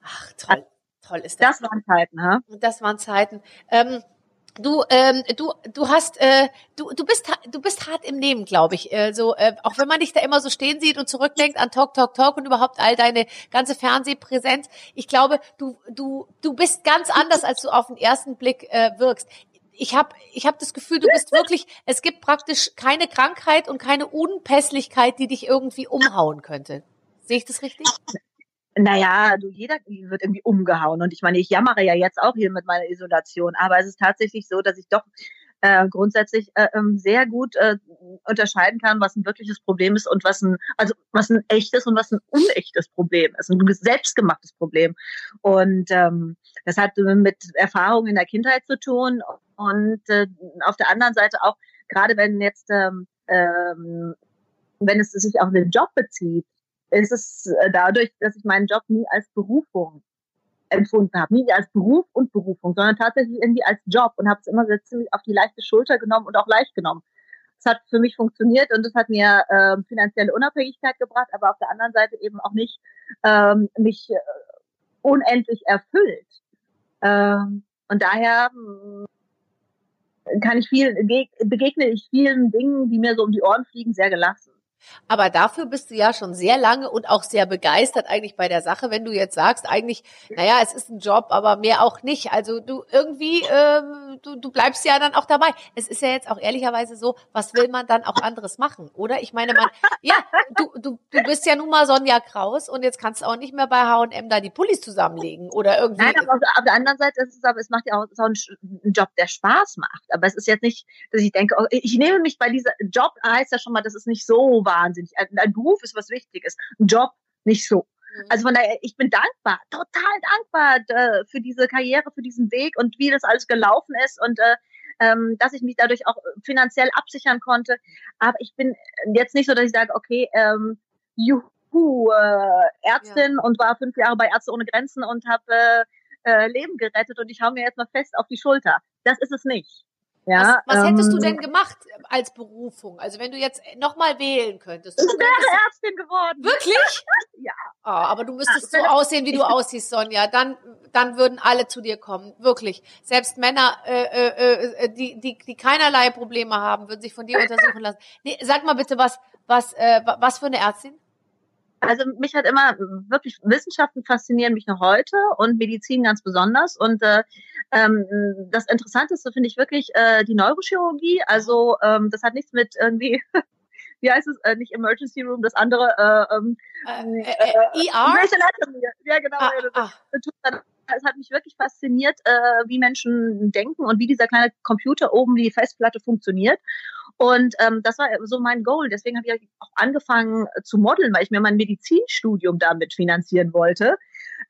Ach, toll. Toll ist das. Das waren Zeiten, ha? Das waren Zeiten. Ähm, du, ähm, du, du hast, äh, du, du bist, du bist hart im Nehmen, glaube ich. Äh, so, äh, auch wenn man dich da immer so stehen sieht und zurückdenkt an Talk, Talk, Talk und überhaupt all deine ganze Fernsehpräsenz. Ich glaube, du, du, du bist ganz anders, als du auf den ersten Blick äh, wirkst. Ich habe ich hab das Gefühl, du bist wirklich, es gibt praktisch keine Krankheit und keine Unpässlichkeit, die dich irgendwie umhauen könnte. Sehe ich das richtig? Naja, du, jeder wird irgendwie umgehauen. Und ich meine, ich jammere ja jetzt auch hier mit meiner Isolation. Aber es ist tatsächlich so, dass ich doch äh, grundsätzlich äh, ähm, sehr gut äh, unterscheiden kann, was ein wirkliches Problem ist und was ein, also was ein echtes und was ein unechtes Problem ist, ein selbstgemachtes Problem. Und ähm, das hat mit Erfahrungen in der Kindheit zu tun und äh, auf der anderen Seite auch, gerade wenn jetzt ähm, ähm, wenn es sich auf den Job bezieht, ist es äh, dadurch, dass ich meinen Job nie als Berufung empfunden habe, nie als Beruf und Berufung, sondern tatsächlich irgendwie als Job und habe es immer sehr ziemlich auf die leichte Schulter genommen und auch leicht genommen. Es hat für mich funktioniert und es hat mir ähm, finanzielle Unabhängigkeit gebracht, aber auf der anderen Seite eben auch nicht ähm, mich äh, unendlich erfüllt. Ähm, und daher mh, kann ich viel geg- begegne ich vielen Dingen, die mir so um die Ohren fliegen, sehr gelassen. Aber dafür bist du ja schon sehr lange und auch sehr begeistert eigentlich bei der Sache, wenn du jetzt sagst, eigentlich, naja, es ist ein Job, aber mehr auch nicht. Also du irgendwie, ähm, du, du bleibst ja dann auch dabei. Es ist ja jetzt auch ehrlicherweise so, was will man dann auch anderes machen, oder? Ich meine, man, ja, du, du, du bist ja nun mal Sonja Kraus und jetzt kannst du auch nicht mehr bei H&M da die Pullis zusammenlegen oder irgendwie. Nein, aber auf, der anderen Seite ist es aber, es macht ja auch, auch ein, Job, der Spaß macht. Aber es ist jetzt nicht, dass ich denke, oh, ich nehme mich bei dieser Job heißt ja schon mal, das ist nicht so wahnsinnig. Ein, Beruf ist was Wichtiges, ein Job nicht so. Mhm. Also von daher, ich bin dankbar, total dankbar äh, für diese Karriere, für diesen Weg und wie das alles gelaufen ist und äh, ähm, dass ich mich dadurch auch finanziell absichern konnte. Aber ich bin jetzt nicht so, dass ich sage, okay, ähm, juhu, äh, Ärztin und war fünf Jahre bei Ärzte ohne Grenzen und habe äh, äh, Leben gerettet und ich hau mir jetzt mal fest auf die Schulter. Das ist es nicht. Ja, was, was hättest du ähm, denn gemacht als Berufung? Also wenn du jetzt nochmal wählen könntest. Ich du wäre Ärztin geworden. Wirklich? (laughs) Ja. Oh, aber du müsstest Ah, so aussehen, wie du aussiehst, Sonja. Dann, dann würden alle zu dir kommen. Wirklich. Selbst Männer, äh, äh, äh, die, die, die keinerlei Probleme haben, würden sich von dir (laughs) untersuchen lassen. Nee, sag mal bitte, was, was, äh, wa- was für eine Ärztin? Also mich hat immer wirklich Wissenschaften faszinieren mich noch heute und Medizin ganz besonders. Und äh, ähm, das Interessanteste finde ich wirklich äh, die Neurochirurgie. Also ähm, das hat nichts mit irgendwie, (laughs) wie heißt es, äh, nicht Emergency Room, das andere. Äh, ähm, Äh, äh, äh, ER? Ja, genau. Ah, ah. Es hat mich wirklich fasziniert, äh, wie Menschen denken und wie dieser kleine Computer oben die Festplatte funktioniert. Und ähm, das war so mein Goal. Deswegen habe ich auch angefangen äh, zu modeln, weil ich mir mein Medizinstudium damit finanzieren wollte.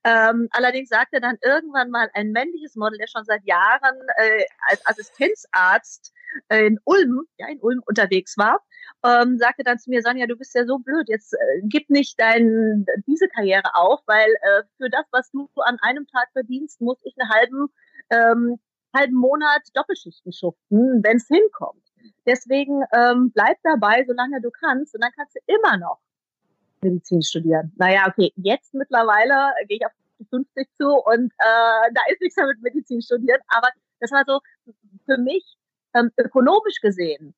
Ähm, allerdings sagte dann irgendwann mal ein männliches Model, der schon seit Jahren äh, als Assistenzarzt in Ulm, ja in Ulm unterwegs war, ähm, sagte dann zu mir, Sonja, du bist ja so blöd, jetzt äh, gib nicht dein, diese Karriere auf, weil äh, für das, was du an einem Tag verdienst, muss ich einen halben, ähm, halben Monat Doppelschichten schuften, wenn es hinkommt. Deswegen ähm, bleib dabei, solange du kannst, und dann kannst du immer noch Medizin studieren. Naja, okay, jetzt mittlerweile gehe ich auf die 50 zu und äh, da ist nichts mehr mit Medizin studieren, aber das war so für mich ähm, ökonomisch gesehen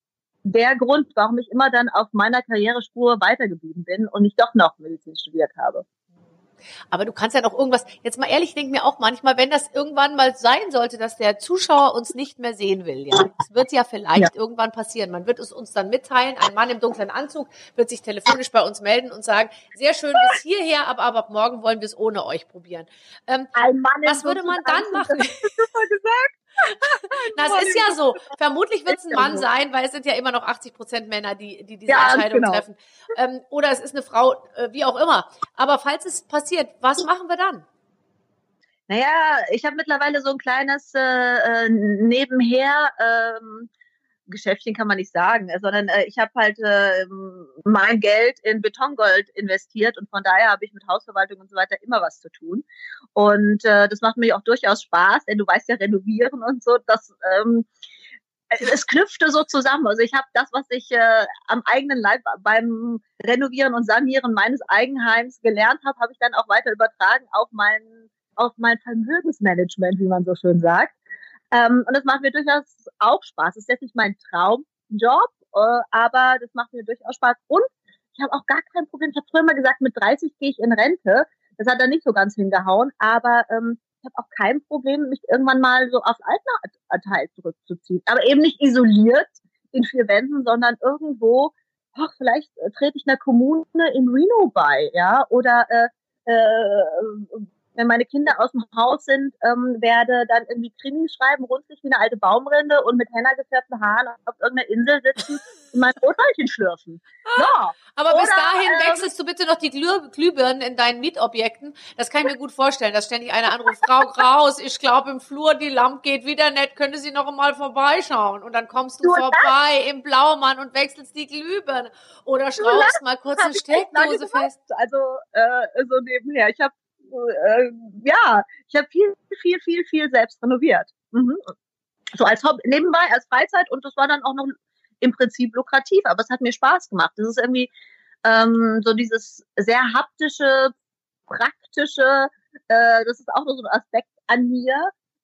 der Grund, warum ich immer dann auf meiner Karrierespur weitergeblieben bin und nicht doch noch Medizin studiert habe. Aber du kannst ja noch irgendwas, jetzt mal ehrlich, ich denke mir auch manchmal, wenn das irgendwann mal sein sollte, dass der Zuschauer uns nicht mehr sehen will, ja, es wird ja vielleicht irgendwann passieren. Man wird es uns dann mitteilen, ein Mann im dunklen Anzug wird sich telefonisch bei uns melden und sagen, sehr schön bis hierher, aber, aber ab morgen wollen wir es ohne euch probieren. Ähm, Ein Mann was würde man dann machen? Na, es ist ja so. Vermutlich wird es ein Mann sein, weil es sind ja immer noch 80 Prozent Männer, die, die diese Ja, Entscheidung genau. treffen. Ähm, oder es ist eine Frau, äh, wie auch immer. Aber falls es passiert, was machen wir dann? Naja, ich habe mittlerweile so ein kleines äh, äh, nebenher ähm, Geschäftchen kann man nicht sagen, äh, sondern äh, ich habe halt äh, mein Geld in Betongold investiert und von daher habe ich mit Hausverwaltung und so weiter immer was zu tun. Und äh, das macht mir auch durchaus Spaß, denn du weißt ja, renovieren und so, das ähm, es knüpfte so zusammen. Also ich habe das, was ich äh, am eigenen Leib beim Renovieren und Sanieren meines Eigenheims gelernt habe, habe ich dann auch weiter übertragen auf mein, auf mein Vermögensmanagement, wie man so schön sagt. Ähm, und das macht mir durchaus auch Spaß. Das ist jetzt nicht mein Traumjob, äh, aber das macht mir durchaus Spaß. Und ich habe auch gar kein Problem. Ich habe früher mal gesagt, mit 30 gehe ich in Rente. Das hat dann nicht so ganz hingehauen, aber ähm, ich habe auch kein Problem, mich irgendwann mal so aufs Altenteil zurückzuziehen. Aber eben nicht isoliert in vier Wänden, sondern irgendwo, ach, vielleicht äh, trete ich einer Kommune in Reno bei, ja, oder äh, äh, wenn meine Kinder aus dem Haus sind, ähm, werde dann irgendwie Krimis schreiben, runzlig wie eine alte Baumrinde und mit Henna gefärbten Haaren auf irgendeiner Insel sitzen (laughs) und mein Rotweilchen schlürfen. Ja, Aber bis Oder, dahin ähm, wechselst du bitte noch die Glüh Glühbirnen in deinen Mietobjekten. Das kann ich mir gut vorstellen, dass ständig einer anruft, Frau Kraus, ich glaube im Flur die Lampe geht wieder nicht, könnte Sie noch einmal vorbeischauen? Und dann kommst du Du, vorbei im Blaumann und wechselst die Glühbirne. Oder schraubst mal kurz eine Steckdose fest. also äh, so nebenher. Ich habe äh, ja, ich habe viel, viel, viel, viel selbst renoviert. Mhm. So als Hobby, nebenbei, als Freizeit und das war dann auch noch im Prinzip lukrativ, aber es hat mir Spaß gemacht. Das ist irgendwie ähm, so dieses sehr haptische, praktische, äh, das ist auch noch so ein Aspekt an mir.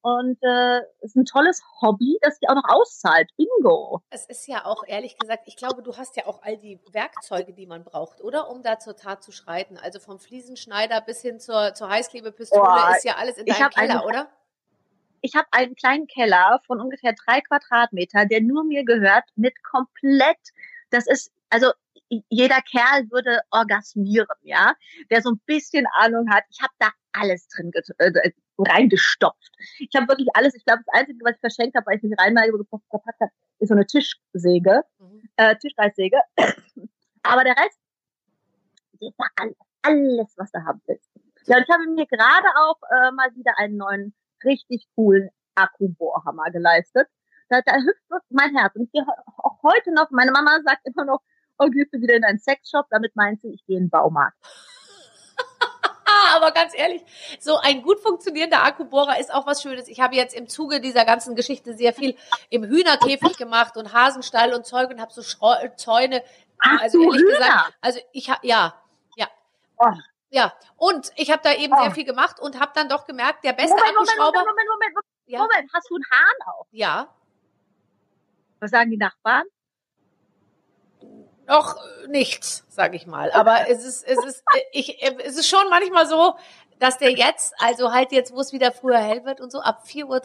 Und äh, ist ein tolles Hobby, das sich auch noch auszahlt. Bingo. Es ist ja auch, ehrlich gesagt, ich glaube, du hast ja auch all die Werkzeuge, die man braucht, oder? Um da zur Tat zu schreiten. Also vom Fliesenschneider bis hin zur, zur Heißklebepistole Oh, ist ja alles in deinem Keller, eine- oder? ich habe einen kleinen Keller von ungefähr drei Quadratmeter, der nur mir gehört, mit komplett, das ist, also jeder Kerl würde orgasmieren, ja, der so ein bisschen Ahnung hat. Ich habe da alles drin äh, reingestopft. Ich habe wirklich alles. Ich glaube, das Einzige, was ich verschenkt habe, weil ich nicht reinmal verpackt habe, ist so eine Tischsäge, Mhm. äh, Tischreißsäge. (coughs) Aber der Rest, das war alles, alles, was du haben willst. Ja, und ich habe mir gerade auch äh, mal wieder einen neuen richtig coolen Akkubohrhammer geleistet. Da, da hüpft wirklich mein Herz. Und ich gehe he- auch heute noch, meine Mama sagt immer noch, oh, gehst du wieder in einen Sexshop? Damit meint sie, ich gehe in den Baumarkt. (laughs) Aber ganz ehrlich, so ein gut funktionierender Akkubohrer ist auch was Schönes. Ich habe jetzt im Zuge dieser ganzen Geschichte sehr viel im Hühnerkäfig gemacht und Hasenstall und Zeug und habe so Schreu Zäune. Ach, also du ehrlich Hühner. gesagt, also ich habe ja, ja, Oh. ja. Und ich habe da eben Oh. sehr viel gemacht und habe dann doch gemerkt, der beste Moment, Moment, Akkuschrauber. Moment, Moment, Moment, Moment, Ja, Moment. Hast du einen Hahn auch? ja, Was sagen die Nachbarn? Noch äh, nichts, sag ich mal. Aber es ist, es ist, äh, ich, äh, es ist schon manchmal so, dass der jetzt, also halt jetzt, wo es wieder früher hell wird und so, ab 4.30 Uhr.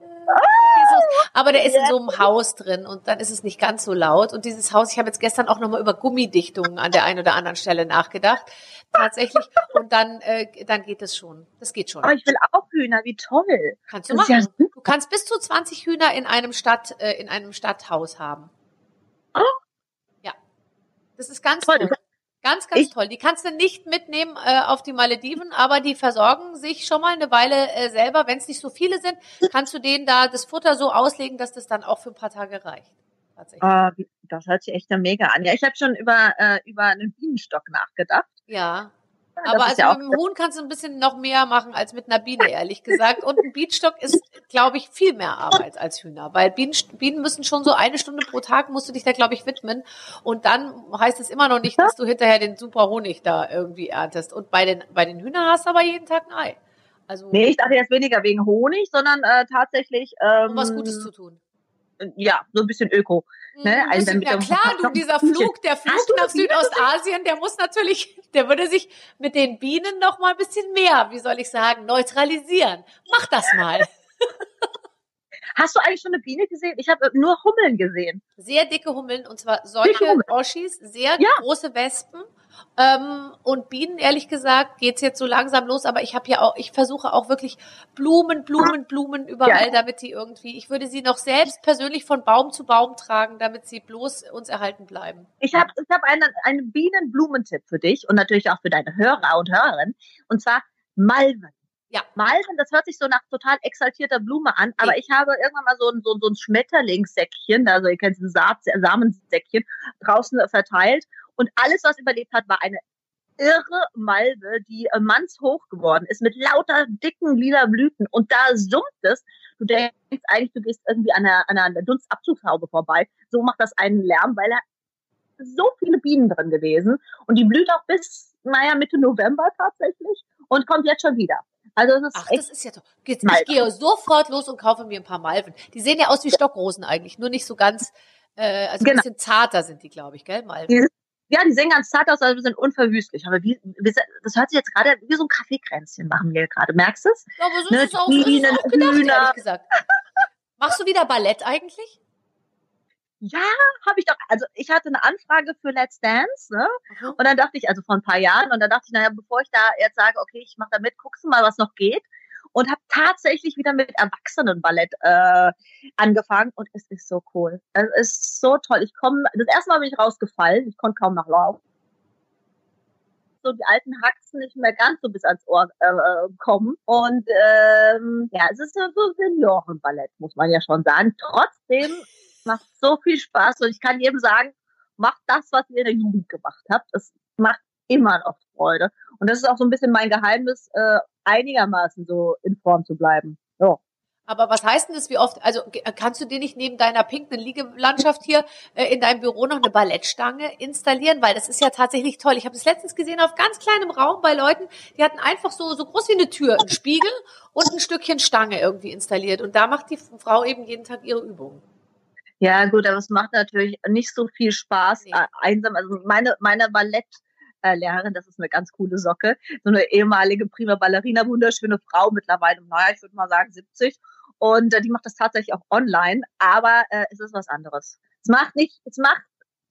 Äh, los. aber der ist in so einem Haus drin und dann ist es nicht ganz so laut. Und dieses Haus, ich habe jetzt gestern auch nochmal über Gummidichtungen an der einen oder anderen Stelle nachgedacht. Tatsächlich. Und dann, äh, dann geht es schon. Das geht schon. Aber ich will auch Hühner, wie toll. Kannst du Das ja machen. super. Du kannst bis zu 20 Hühner in einem Stadt, äh, in einem Stadthaus haben. Oh. Das ist ganz Toll. toll. Ganz, ganz Ich- toll. Die kannst du nicht mitnehmen äh, auf die Malediven, aber die versorgen sich schon mal eine Weile äh, selber. Wenn es nicht so viele sind, kannst du denen da das Futter so auslegen, dass das dann auch für ein paar Tage reicht. Tatsächlich. Wie- das hört sich echt mega an. Ja, ich habe schon über, äh, über einen Bienenstock nachgedacht. Ja. Aber also ja mit dem Huhn kannst du ein bisschen noch mehr machen als mit einer Biene, ehrlich gesagt. Und ein Bienenstock ist, glaube ich, viel mehr Arbeit als Hühner. Weil Bienen, Bienen müssen schon so eine Stunde pro Tag, musst du dich da, glaube ich, widmen. Und dann heißt es immer noch nicht, dass du hinterher den super Honig da irgendwie erntest. Und bei den, bei den Hühnern hast du aber jeden Tag ein Ei. Also, Nee, ich dachte jetzt weniger wegen Honig, sondern äh, tatsächlich ähm, um was Gutes zu tun. Ja, so ein bisschen Öko. Ne, Mhm, also bisschen, mit ja klar, du, dieser (laughs) Flug, der Flug Hast du nach Südostasien, der muss natürlich, der würde sich mit den Bienen noch mal ein bisschen mehr, wie soll ich sagen, neutralisieren. Mach das mal. (laughs) Hast du eigentlich schon eine Biene gesehen? Ich habe nur Hummeln gesehen. Sehr dicke Hummeln und zwar solche. Oschis, sehr Ja. große Wespen. Ähm, und Bienen, ehrlich gesagt, geht's jetzt so langsam los, aber ich habe ja auch, ich versuche auch wirklich Blumen, Blumen, Blumen überall, Ja. damit die irgendwie, ich würde sie noch selbst persönlich von Baum zu Baum tragen, damit sie bloß uns erhalten bleiben. Ich habe ich hab einen, einen Bienenblumentipp für dich und natürlich auch für deine Hörer und Hörerinnen. Und zwar Malven. Ja. Malven, das hört sich so nach total exaltierter Blume an, aber ich habe irgendwann mal so ein, so, ein- so ein Schmetterlingssäckchen, also ihr kennt dieses Saat, Samensäckchen, draußen verteilt. Und alles, was überlebt hat, war eine irre Malve, die äh, mannshoch geworden ist, mit lauter dicken lila Blüten. Und da summt es. Du denkst eigentlich, du gehst irgendwie an einer, an einer Dunstabzugshaube vorbei. So macht das einen Lärm, weil da so viele Bienen drin gewesen. Und die blüht auch bis, naja, Mitte November tatsächlich und kommt jetzt schon wieder. Also es ist Ach, echt, das ist ja toll. Jetzt, Malven. ich gehe sofort los und kaufe mir ein paar Malven. Die sehen ja aus wie Stockrosen eigentlich, nur nicht so ganz, äh, also ein Genau. bisschen zarter sind die, glaube ich, gell, Malven? Ja, die sehen ganz zart aus, aber wir sind unverwüstlich. Aber wie, das hört sich jetzt gerade wie so ein Kaffeekränzchen machen wir gerade. Merkst du es? Ja, aber so Ne, ist es auch, so ist es Bienen, auch gedacht, Hühner. ehrlich gesagt. Machst du wieder Ballett eigentlich? Ja, habe ich doch. Also ich hatte eine Anfrage für Let's Dance, ne? Mhm. Und dann dachte ich, also vor ein paar Jahren, und dann dachte ich, naja, bevor ich da jetzt sage, okay, ich mache da mit, guckst du mal, was noch geht. Und habe tatsächlich wieder mit Erwachsenenballett äh, angefangen und es ist so cool. Es ist so toll. Ich komme, das erste Mal bin ich rausgefallen, ich konnte kaum noch laufen. So die alten Haxen nicht mehr ganz so bis ans Ohr äh, kommen. Und ähm, ja, es ist so Seniorenballett, muss man ja schon sagen. Trotzdem macht so viel Spaß und ich kann jedem sagen, macht das, was ihr in der Jugend gemacht habt. Es macht immer noch Freude. Und das ist auch so ein bisschen mein Geheimnis, äh, einigermaßen so in Form zu bleiben. So. Aber was heißt denn das, wie oft, also kannst du dir nicht neben deiner pinken Liegelandschaft hier äh, in deinem Büro noch eine Ballettstange installieren? Weil das ist ja tatsächlich toll. Ich habe das letztens gesehen auf ganz kleinem Raum bei Leuten, die hatten einfach so, so groß wie eine Tür, einen Spiegel und ein Stückchen Stange irgendwie installiert. Und da macht die Frau eben jeden Tag ihre Übungen. Ja, gut, aber es macht natürlich nicht so viel Spaß, Nee. äh, einsam. Also meine, meine Ballett, äh, Lehrerin, das ist eine ganz coole Socke. So eine ehemalige prima Ballerina, wunderschöne Frau, mittlerweile, naja, ich würde mal sagen 70. Und äh, die macht das tatsächlich auch online, aber äh, es ist was anderes. Es macht nicht, es macht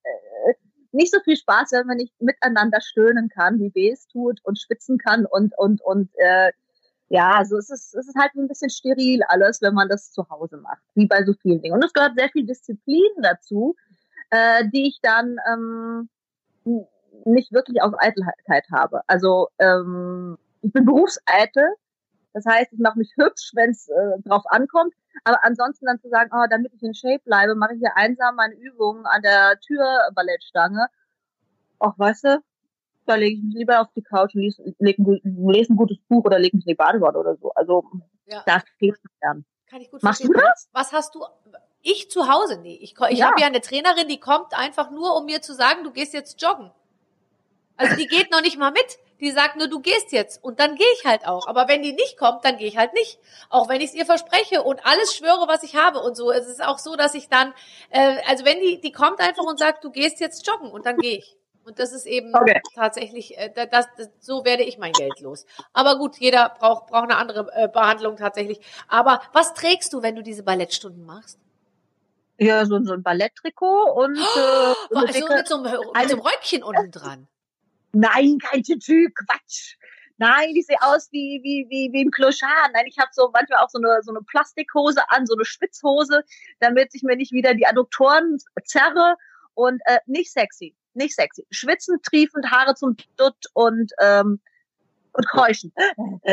äh, nicht so viel Spaß, wenn man nicht miteinander stöhnen kann, wie weh es tut und schwitzen kann und und und äh, ja, also es ist es ist halt ein bisschen steril alles, wenn man das zu Hause macht, wie bei so vielen Dingen. Und es gehört sehr viel Disziplin dazu, äh, die ich dann ähm, nicht wirklich aus Eitelkeit habe. Also ähm, ich bin berufseitel, das heißt, ich mache mich hübsch, wenn es äh, drauf ankommt. Aber ansonsten dann zu sagen, oh, damit ich in Shape bleibe, mache ich hier einsam meine Übungen an der Türballettstange. Och, weißt du, da lege ich mich lieber auf die Couch und lese, lese ein gutes Buch oder lege mich in die Badewanne oder so. Also Ja. das geht nicht gern. Kann ich gut Machst verstehen. du das? Was hast du? Ich zu Hause? Nee. Ich, ich Ja. habe ja eine Trainerin, die kommt einfach nur, um mir zu sagen, du gehst jetzt joggen. Also die geht noch nicht mal mit. Die sagt nur, du gehst jetzt. Und dann gehe ich halt auch. Aber wenn die nicht kommt, dann gehe ich halt nicht. Auch wenn ich es ihr verspreche und alles schwöre, was ich habe und so. Es ist auch so, dass ich dann, äh, also wenn die, die kommt einfach und sagt, du gehst jetzt joggen und dann gehe ich. Und das ist eben Okay. tatsächlich, äh, da- das, das, so werde ich mein Geld los. Aber gut, jeder braucht, braucht eine andere äh, Behandlung tatsächlich. Aber was trägst du, wenn du diese Ballettstunden machst? Ja, so, so ein Balletttrikot und äh, so So eine dicke, mit so einem, mit so einem Röckchen unten dran. Nein, kein Tütü, Quatsch. Nein, ich sehe aus wie, wie, wie, wie ein Clochard. Nein, ich habe so manchmal auch so eine, so eine Plastikhose an, so eine Schwitzhose, damit ich mir nicht wieder die Adduktoren zerre und äh, nicht sexy, nicht sexy. Schwitzen, triefend, Haare zum Dutt und, ähm, und keuchen. (laughs)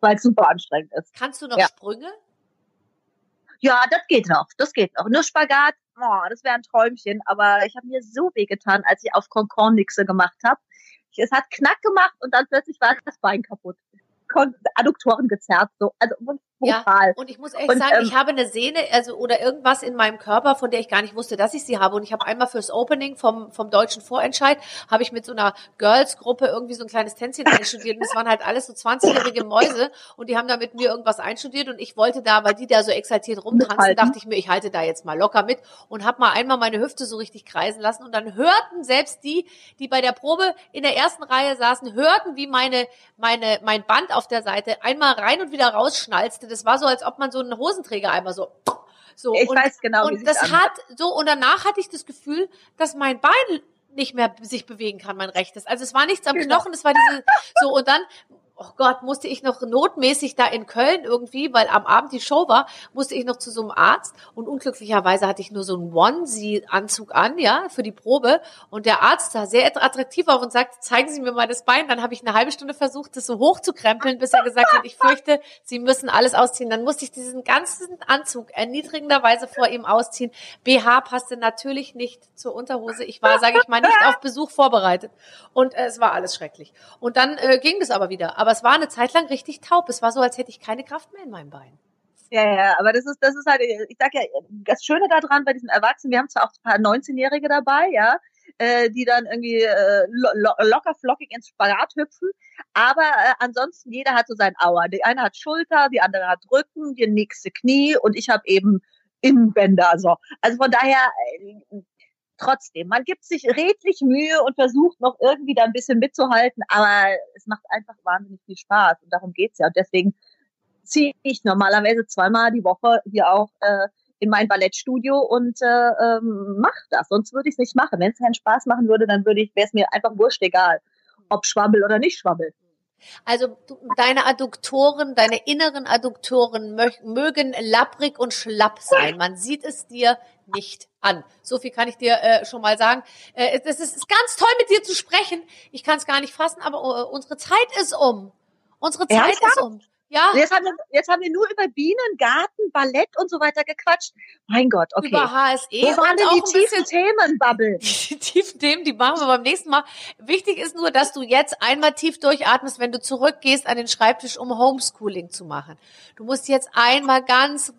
Weil es super anstrengend ist. Kannst du noch Ja. Sprünge? Ja, das geht noch, das geht noch. Nur Spagat, oh, das wäre ein Träumchen, aber ich habe mir so wehgetan, als ich auf Concon nixe gemacht habe. Es hat knack gemacht und dann plötzlich war das Bein kaputt. Adduktoren gezerrt, so, also brutal. Und ich muss echt Und, sagen, ähm, ich habe eine Sehne, also oder irgendwas in meinem Körper, von der ich gar nicht wusste, dass ich sie habe. Und ich habe einmal fürs Opening vom vom deutschen Vorentscheid habe ich mit so einer Girls-Gruppe irgendwie so ein kleines Tänzchen einstudiert. Und es waren halt alles so 20-jährige Mäuse und die haben da mit mir irgendwas einstudiert und ich wollte da, weil die da so exaltiert rumtanzen, dachte ich mir, ich halte da jetzt mal locker mit und habe mal einmal meine Hüfte so richtig kreisen lassen und dann hörten selbst die, die bei der Probe in der ersten Reihe saßen, hörten, wie meine meine mein Band auf der Seite einmal rein und wieder rausschnalzte. Das war so, als ob man so einen Hosenträger einmal so so ich und, weiß genau, wie und das anhört. hat so und danach hatte ich das Gefühl, dass mein Bein nicht mehr sich bewegen kann, mein rechtes. Also es war nichts am Genau. Knochen, es war diese so und dann Oh Gott, musste ich noch notmäßig da in Köln irgendwie, weil am Abend die Show war, musste ich noch zu so einem Arzt und unglücklicherweise hatte ich nur so einen Onesie-Anzug an, ja, für die Probe und der Arzt sah sehr attraktiv auf und sagte, zeigen Sie mir mal das Bein. Dann habe ich eine halbe Stunde versucht, das so hoch zu krempeln, bis er gesagt hat, ich fürchte, Sie müssen alles ausziehen. Dann musste ich diesen ganzen Anzug erniedrigenderweise vor ihm ausziehen. BH passte natürlich nicht zur Unterhose. Ich war, sage ich mal, nicht auf Besuch vorbereitet. Und äh, es war alles schrecklich. Und dann äh, ging das aber wieder. Aber es war eine Zeit lang richtig taub. Es war so, als hätte ich keine Kraft mehr in meinem Bein. Ja, ja, aber das ist, das ist halt, ich sag ja, das Schöne daran bei diesen Erwachsenen, wir haben zwar auch ein paar 19-Jährige dabei, ja, äh, die dann irgendwie äh, lo lo locker flockig ins Spagat hüpfen, aber äh, ansonsten jeder hat so sein Auer. Die eine hat Schulter, die andere hat Rücken, die nächste Knie und ich habe eben Innenbänder. So. Also von daher äh, trotzdem, man gibt sich redlich Mühe und versucht noch irgendwie da ein bisschen mitzuhalten, aber es macht einfach wahnsinnig viel Spaß und darum geht's ja. Und deswegen ziehe ich normalerweise zweimal die Woche hier auch äh, in mein Ballettstudio und äh, ähm, mach das. Sonst würde ich es nicht machen. Wenn es keinen Spaß machen würde, dann würde ich, wäre es mir einfach wurscht egal, ob Schwabbel oder nicht Schwabbel. Also du, deine Adduktoren, deine inneren Adduktoren mö mögen lapprig und schlapp sein. Man sieht es dir nicht an. So viel kann ich dir äh, schon mal sagen. Äh, es ist, ist ganz toll, mit dir zu sprechen. Ich kann es gar nicht fassen, aber äh, unsere Zeit ist um. Unsere Zeit Ernsthaft? ist um. Ja, Jetzt haben, wir, jetzt haben wir nur über Bienen, Garten, Ballett und so weiter gequatscht. Mein Gott, okay. über HSE Wo waren denn die tiefen Themen, Bubble? (laughs) die tiefen Themen, die machen wir beim nächsten Mal. Wichtig ist nur, dass du jetzt einmal tief durchatmest, wenn du zurückgehst an den Schreibtisch, um Homeschooling zu machen. Du musst jetzt einmal ganz,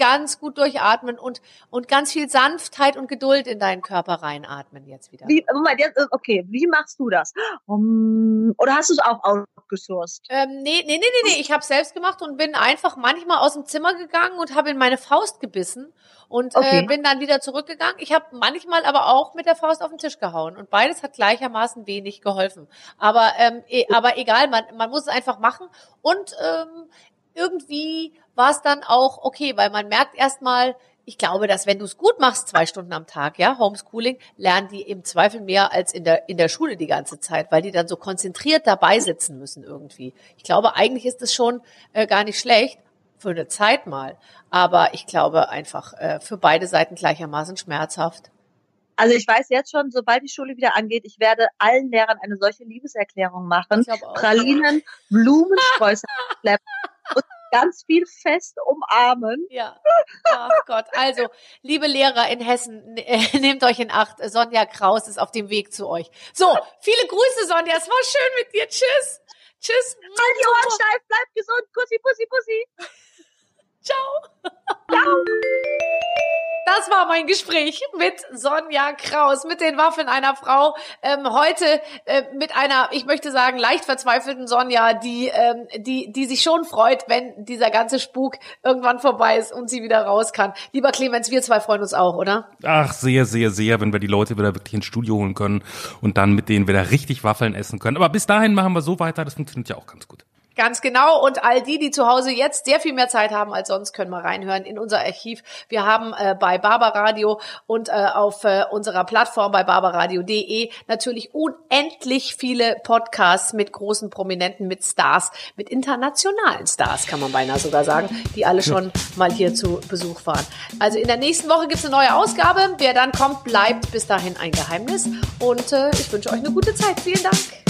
ganz gut durchatmen und, und ganz viel Sanftheit und Geduld in deinen Körper reinatmen jetzt wieder. Wie, Moment, jetzt, äh, okay, wie machst du das? Um, oder hast du es auch outgesourced? Ähm, nee, nee, nee, nee, nee, ich habe selbst gemacht und bin einfach manchmal aus dem Zimmer gegangen und habe in meine Faust gebissen und äh, Okay. bin dann wieder zurückgegangen. Ich habe manchmal aber auch mit der Faust auf den Tisch gehauen und beides hat gleichermaßen wenig geholfen. Aber ähm, e aber egal, man, man muss es einfach machen und ähm, irgendwie war es dann auch okay, weil man merkt erstmal, ich glaube, dass wenn du es gut machst, zwei Stunden am Tag, ja, Homeschooling, lernen die im Zweifel mehr als in der, in der Schule die ganze Zeit, weil die dann so konzentriert dabei sitzen müssen irgendwie. Ich glaube, eigentlich ist es schon äh, gar nicht schlecht, für eine Zeit mal. Aber ich glaube einfach äh, für beide Seiten gleichermaßen schmerzhaft. Also ich weiß jetzt schon, sobald die Schule wieder angeht, ich werde allen Lehrern eine solche Liebeserklärung machen. Ich glaube auch. Pralinen, Blumensträuße schleppen (laughs) und ganz viel fest umarmen. Ja. Ach Gott. Also, liebe Lehrer in Hessen, äh, (laughs) nehmt euch in Acht. Sonja Kraus ist auf dem Weg zu euch. So, viele Grüße, Sonja. Es war schön mit dir. Tschüss. Tschüss. Halt die Ohren steif, bleib gesund. Kussi, Pussy, Pussy. (laughs) Ciao. Ciao. Das war mein Gespräch mit Sonja Kraus, mit den Waffen einer Frau. Ähm, heute äh, mit einer, ich möchte sagen, leicht verzweifelten Sonja, die, ähm, die, die sich schon freut, wenn dieser ganze Spuk irgendwann vorbei ist und sie wieder raus kann. Lieber Clemens, wir zwei freuen uns auch, oder? Ach, sehr, sehr, sehr, wenn wir die Leute wieder wirklich ins Studio holen können und dann mit denen wieder richtig Waffeln essen können. Aber bis dahin machen wir so weiter, das funktioniert ja auch ganz gut. Ganz genau. Und all die, die zu Hause jetzt sehr viel mehr Zeit haben als sonst, können mal reinhören in unser Archiv. Wir haben äh, bei Barbaradio und äh, auf äh, unserer Plattform bei barbaradio.de natürlich unendlich viele Podcasts mit großen Prominenten, mit Stars, mit internationalen Stars, kann man beinahe sogar sagen, die alle schon mal hier zu Besuch waren. Also in der nächsten Woche gibt's eine neue Ausgabe. Wer dann kommt, bleibt bis dahin ein Geheimnis. Und äh, ich wünsche euch eine gute Zeit. Vielen Dank.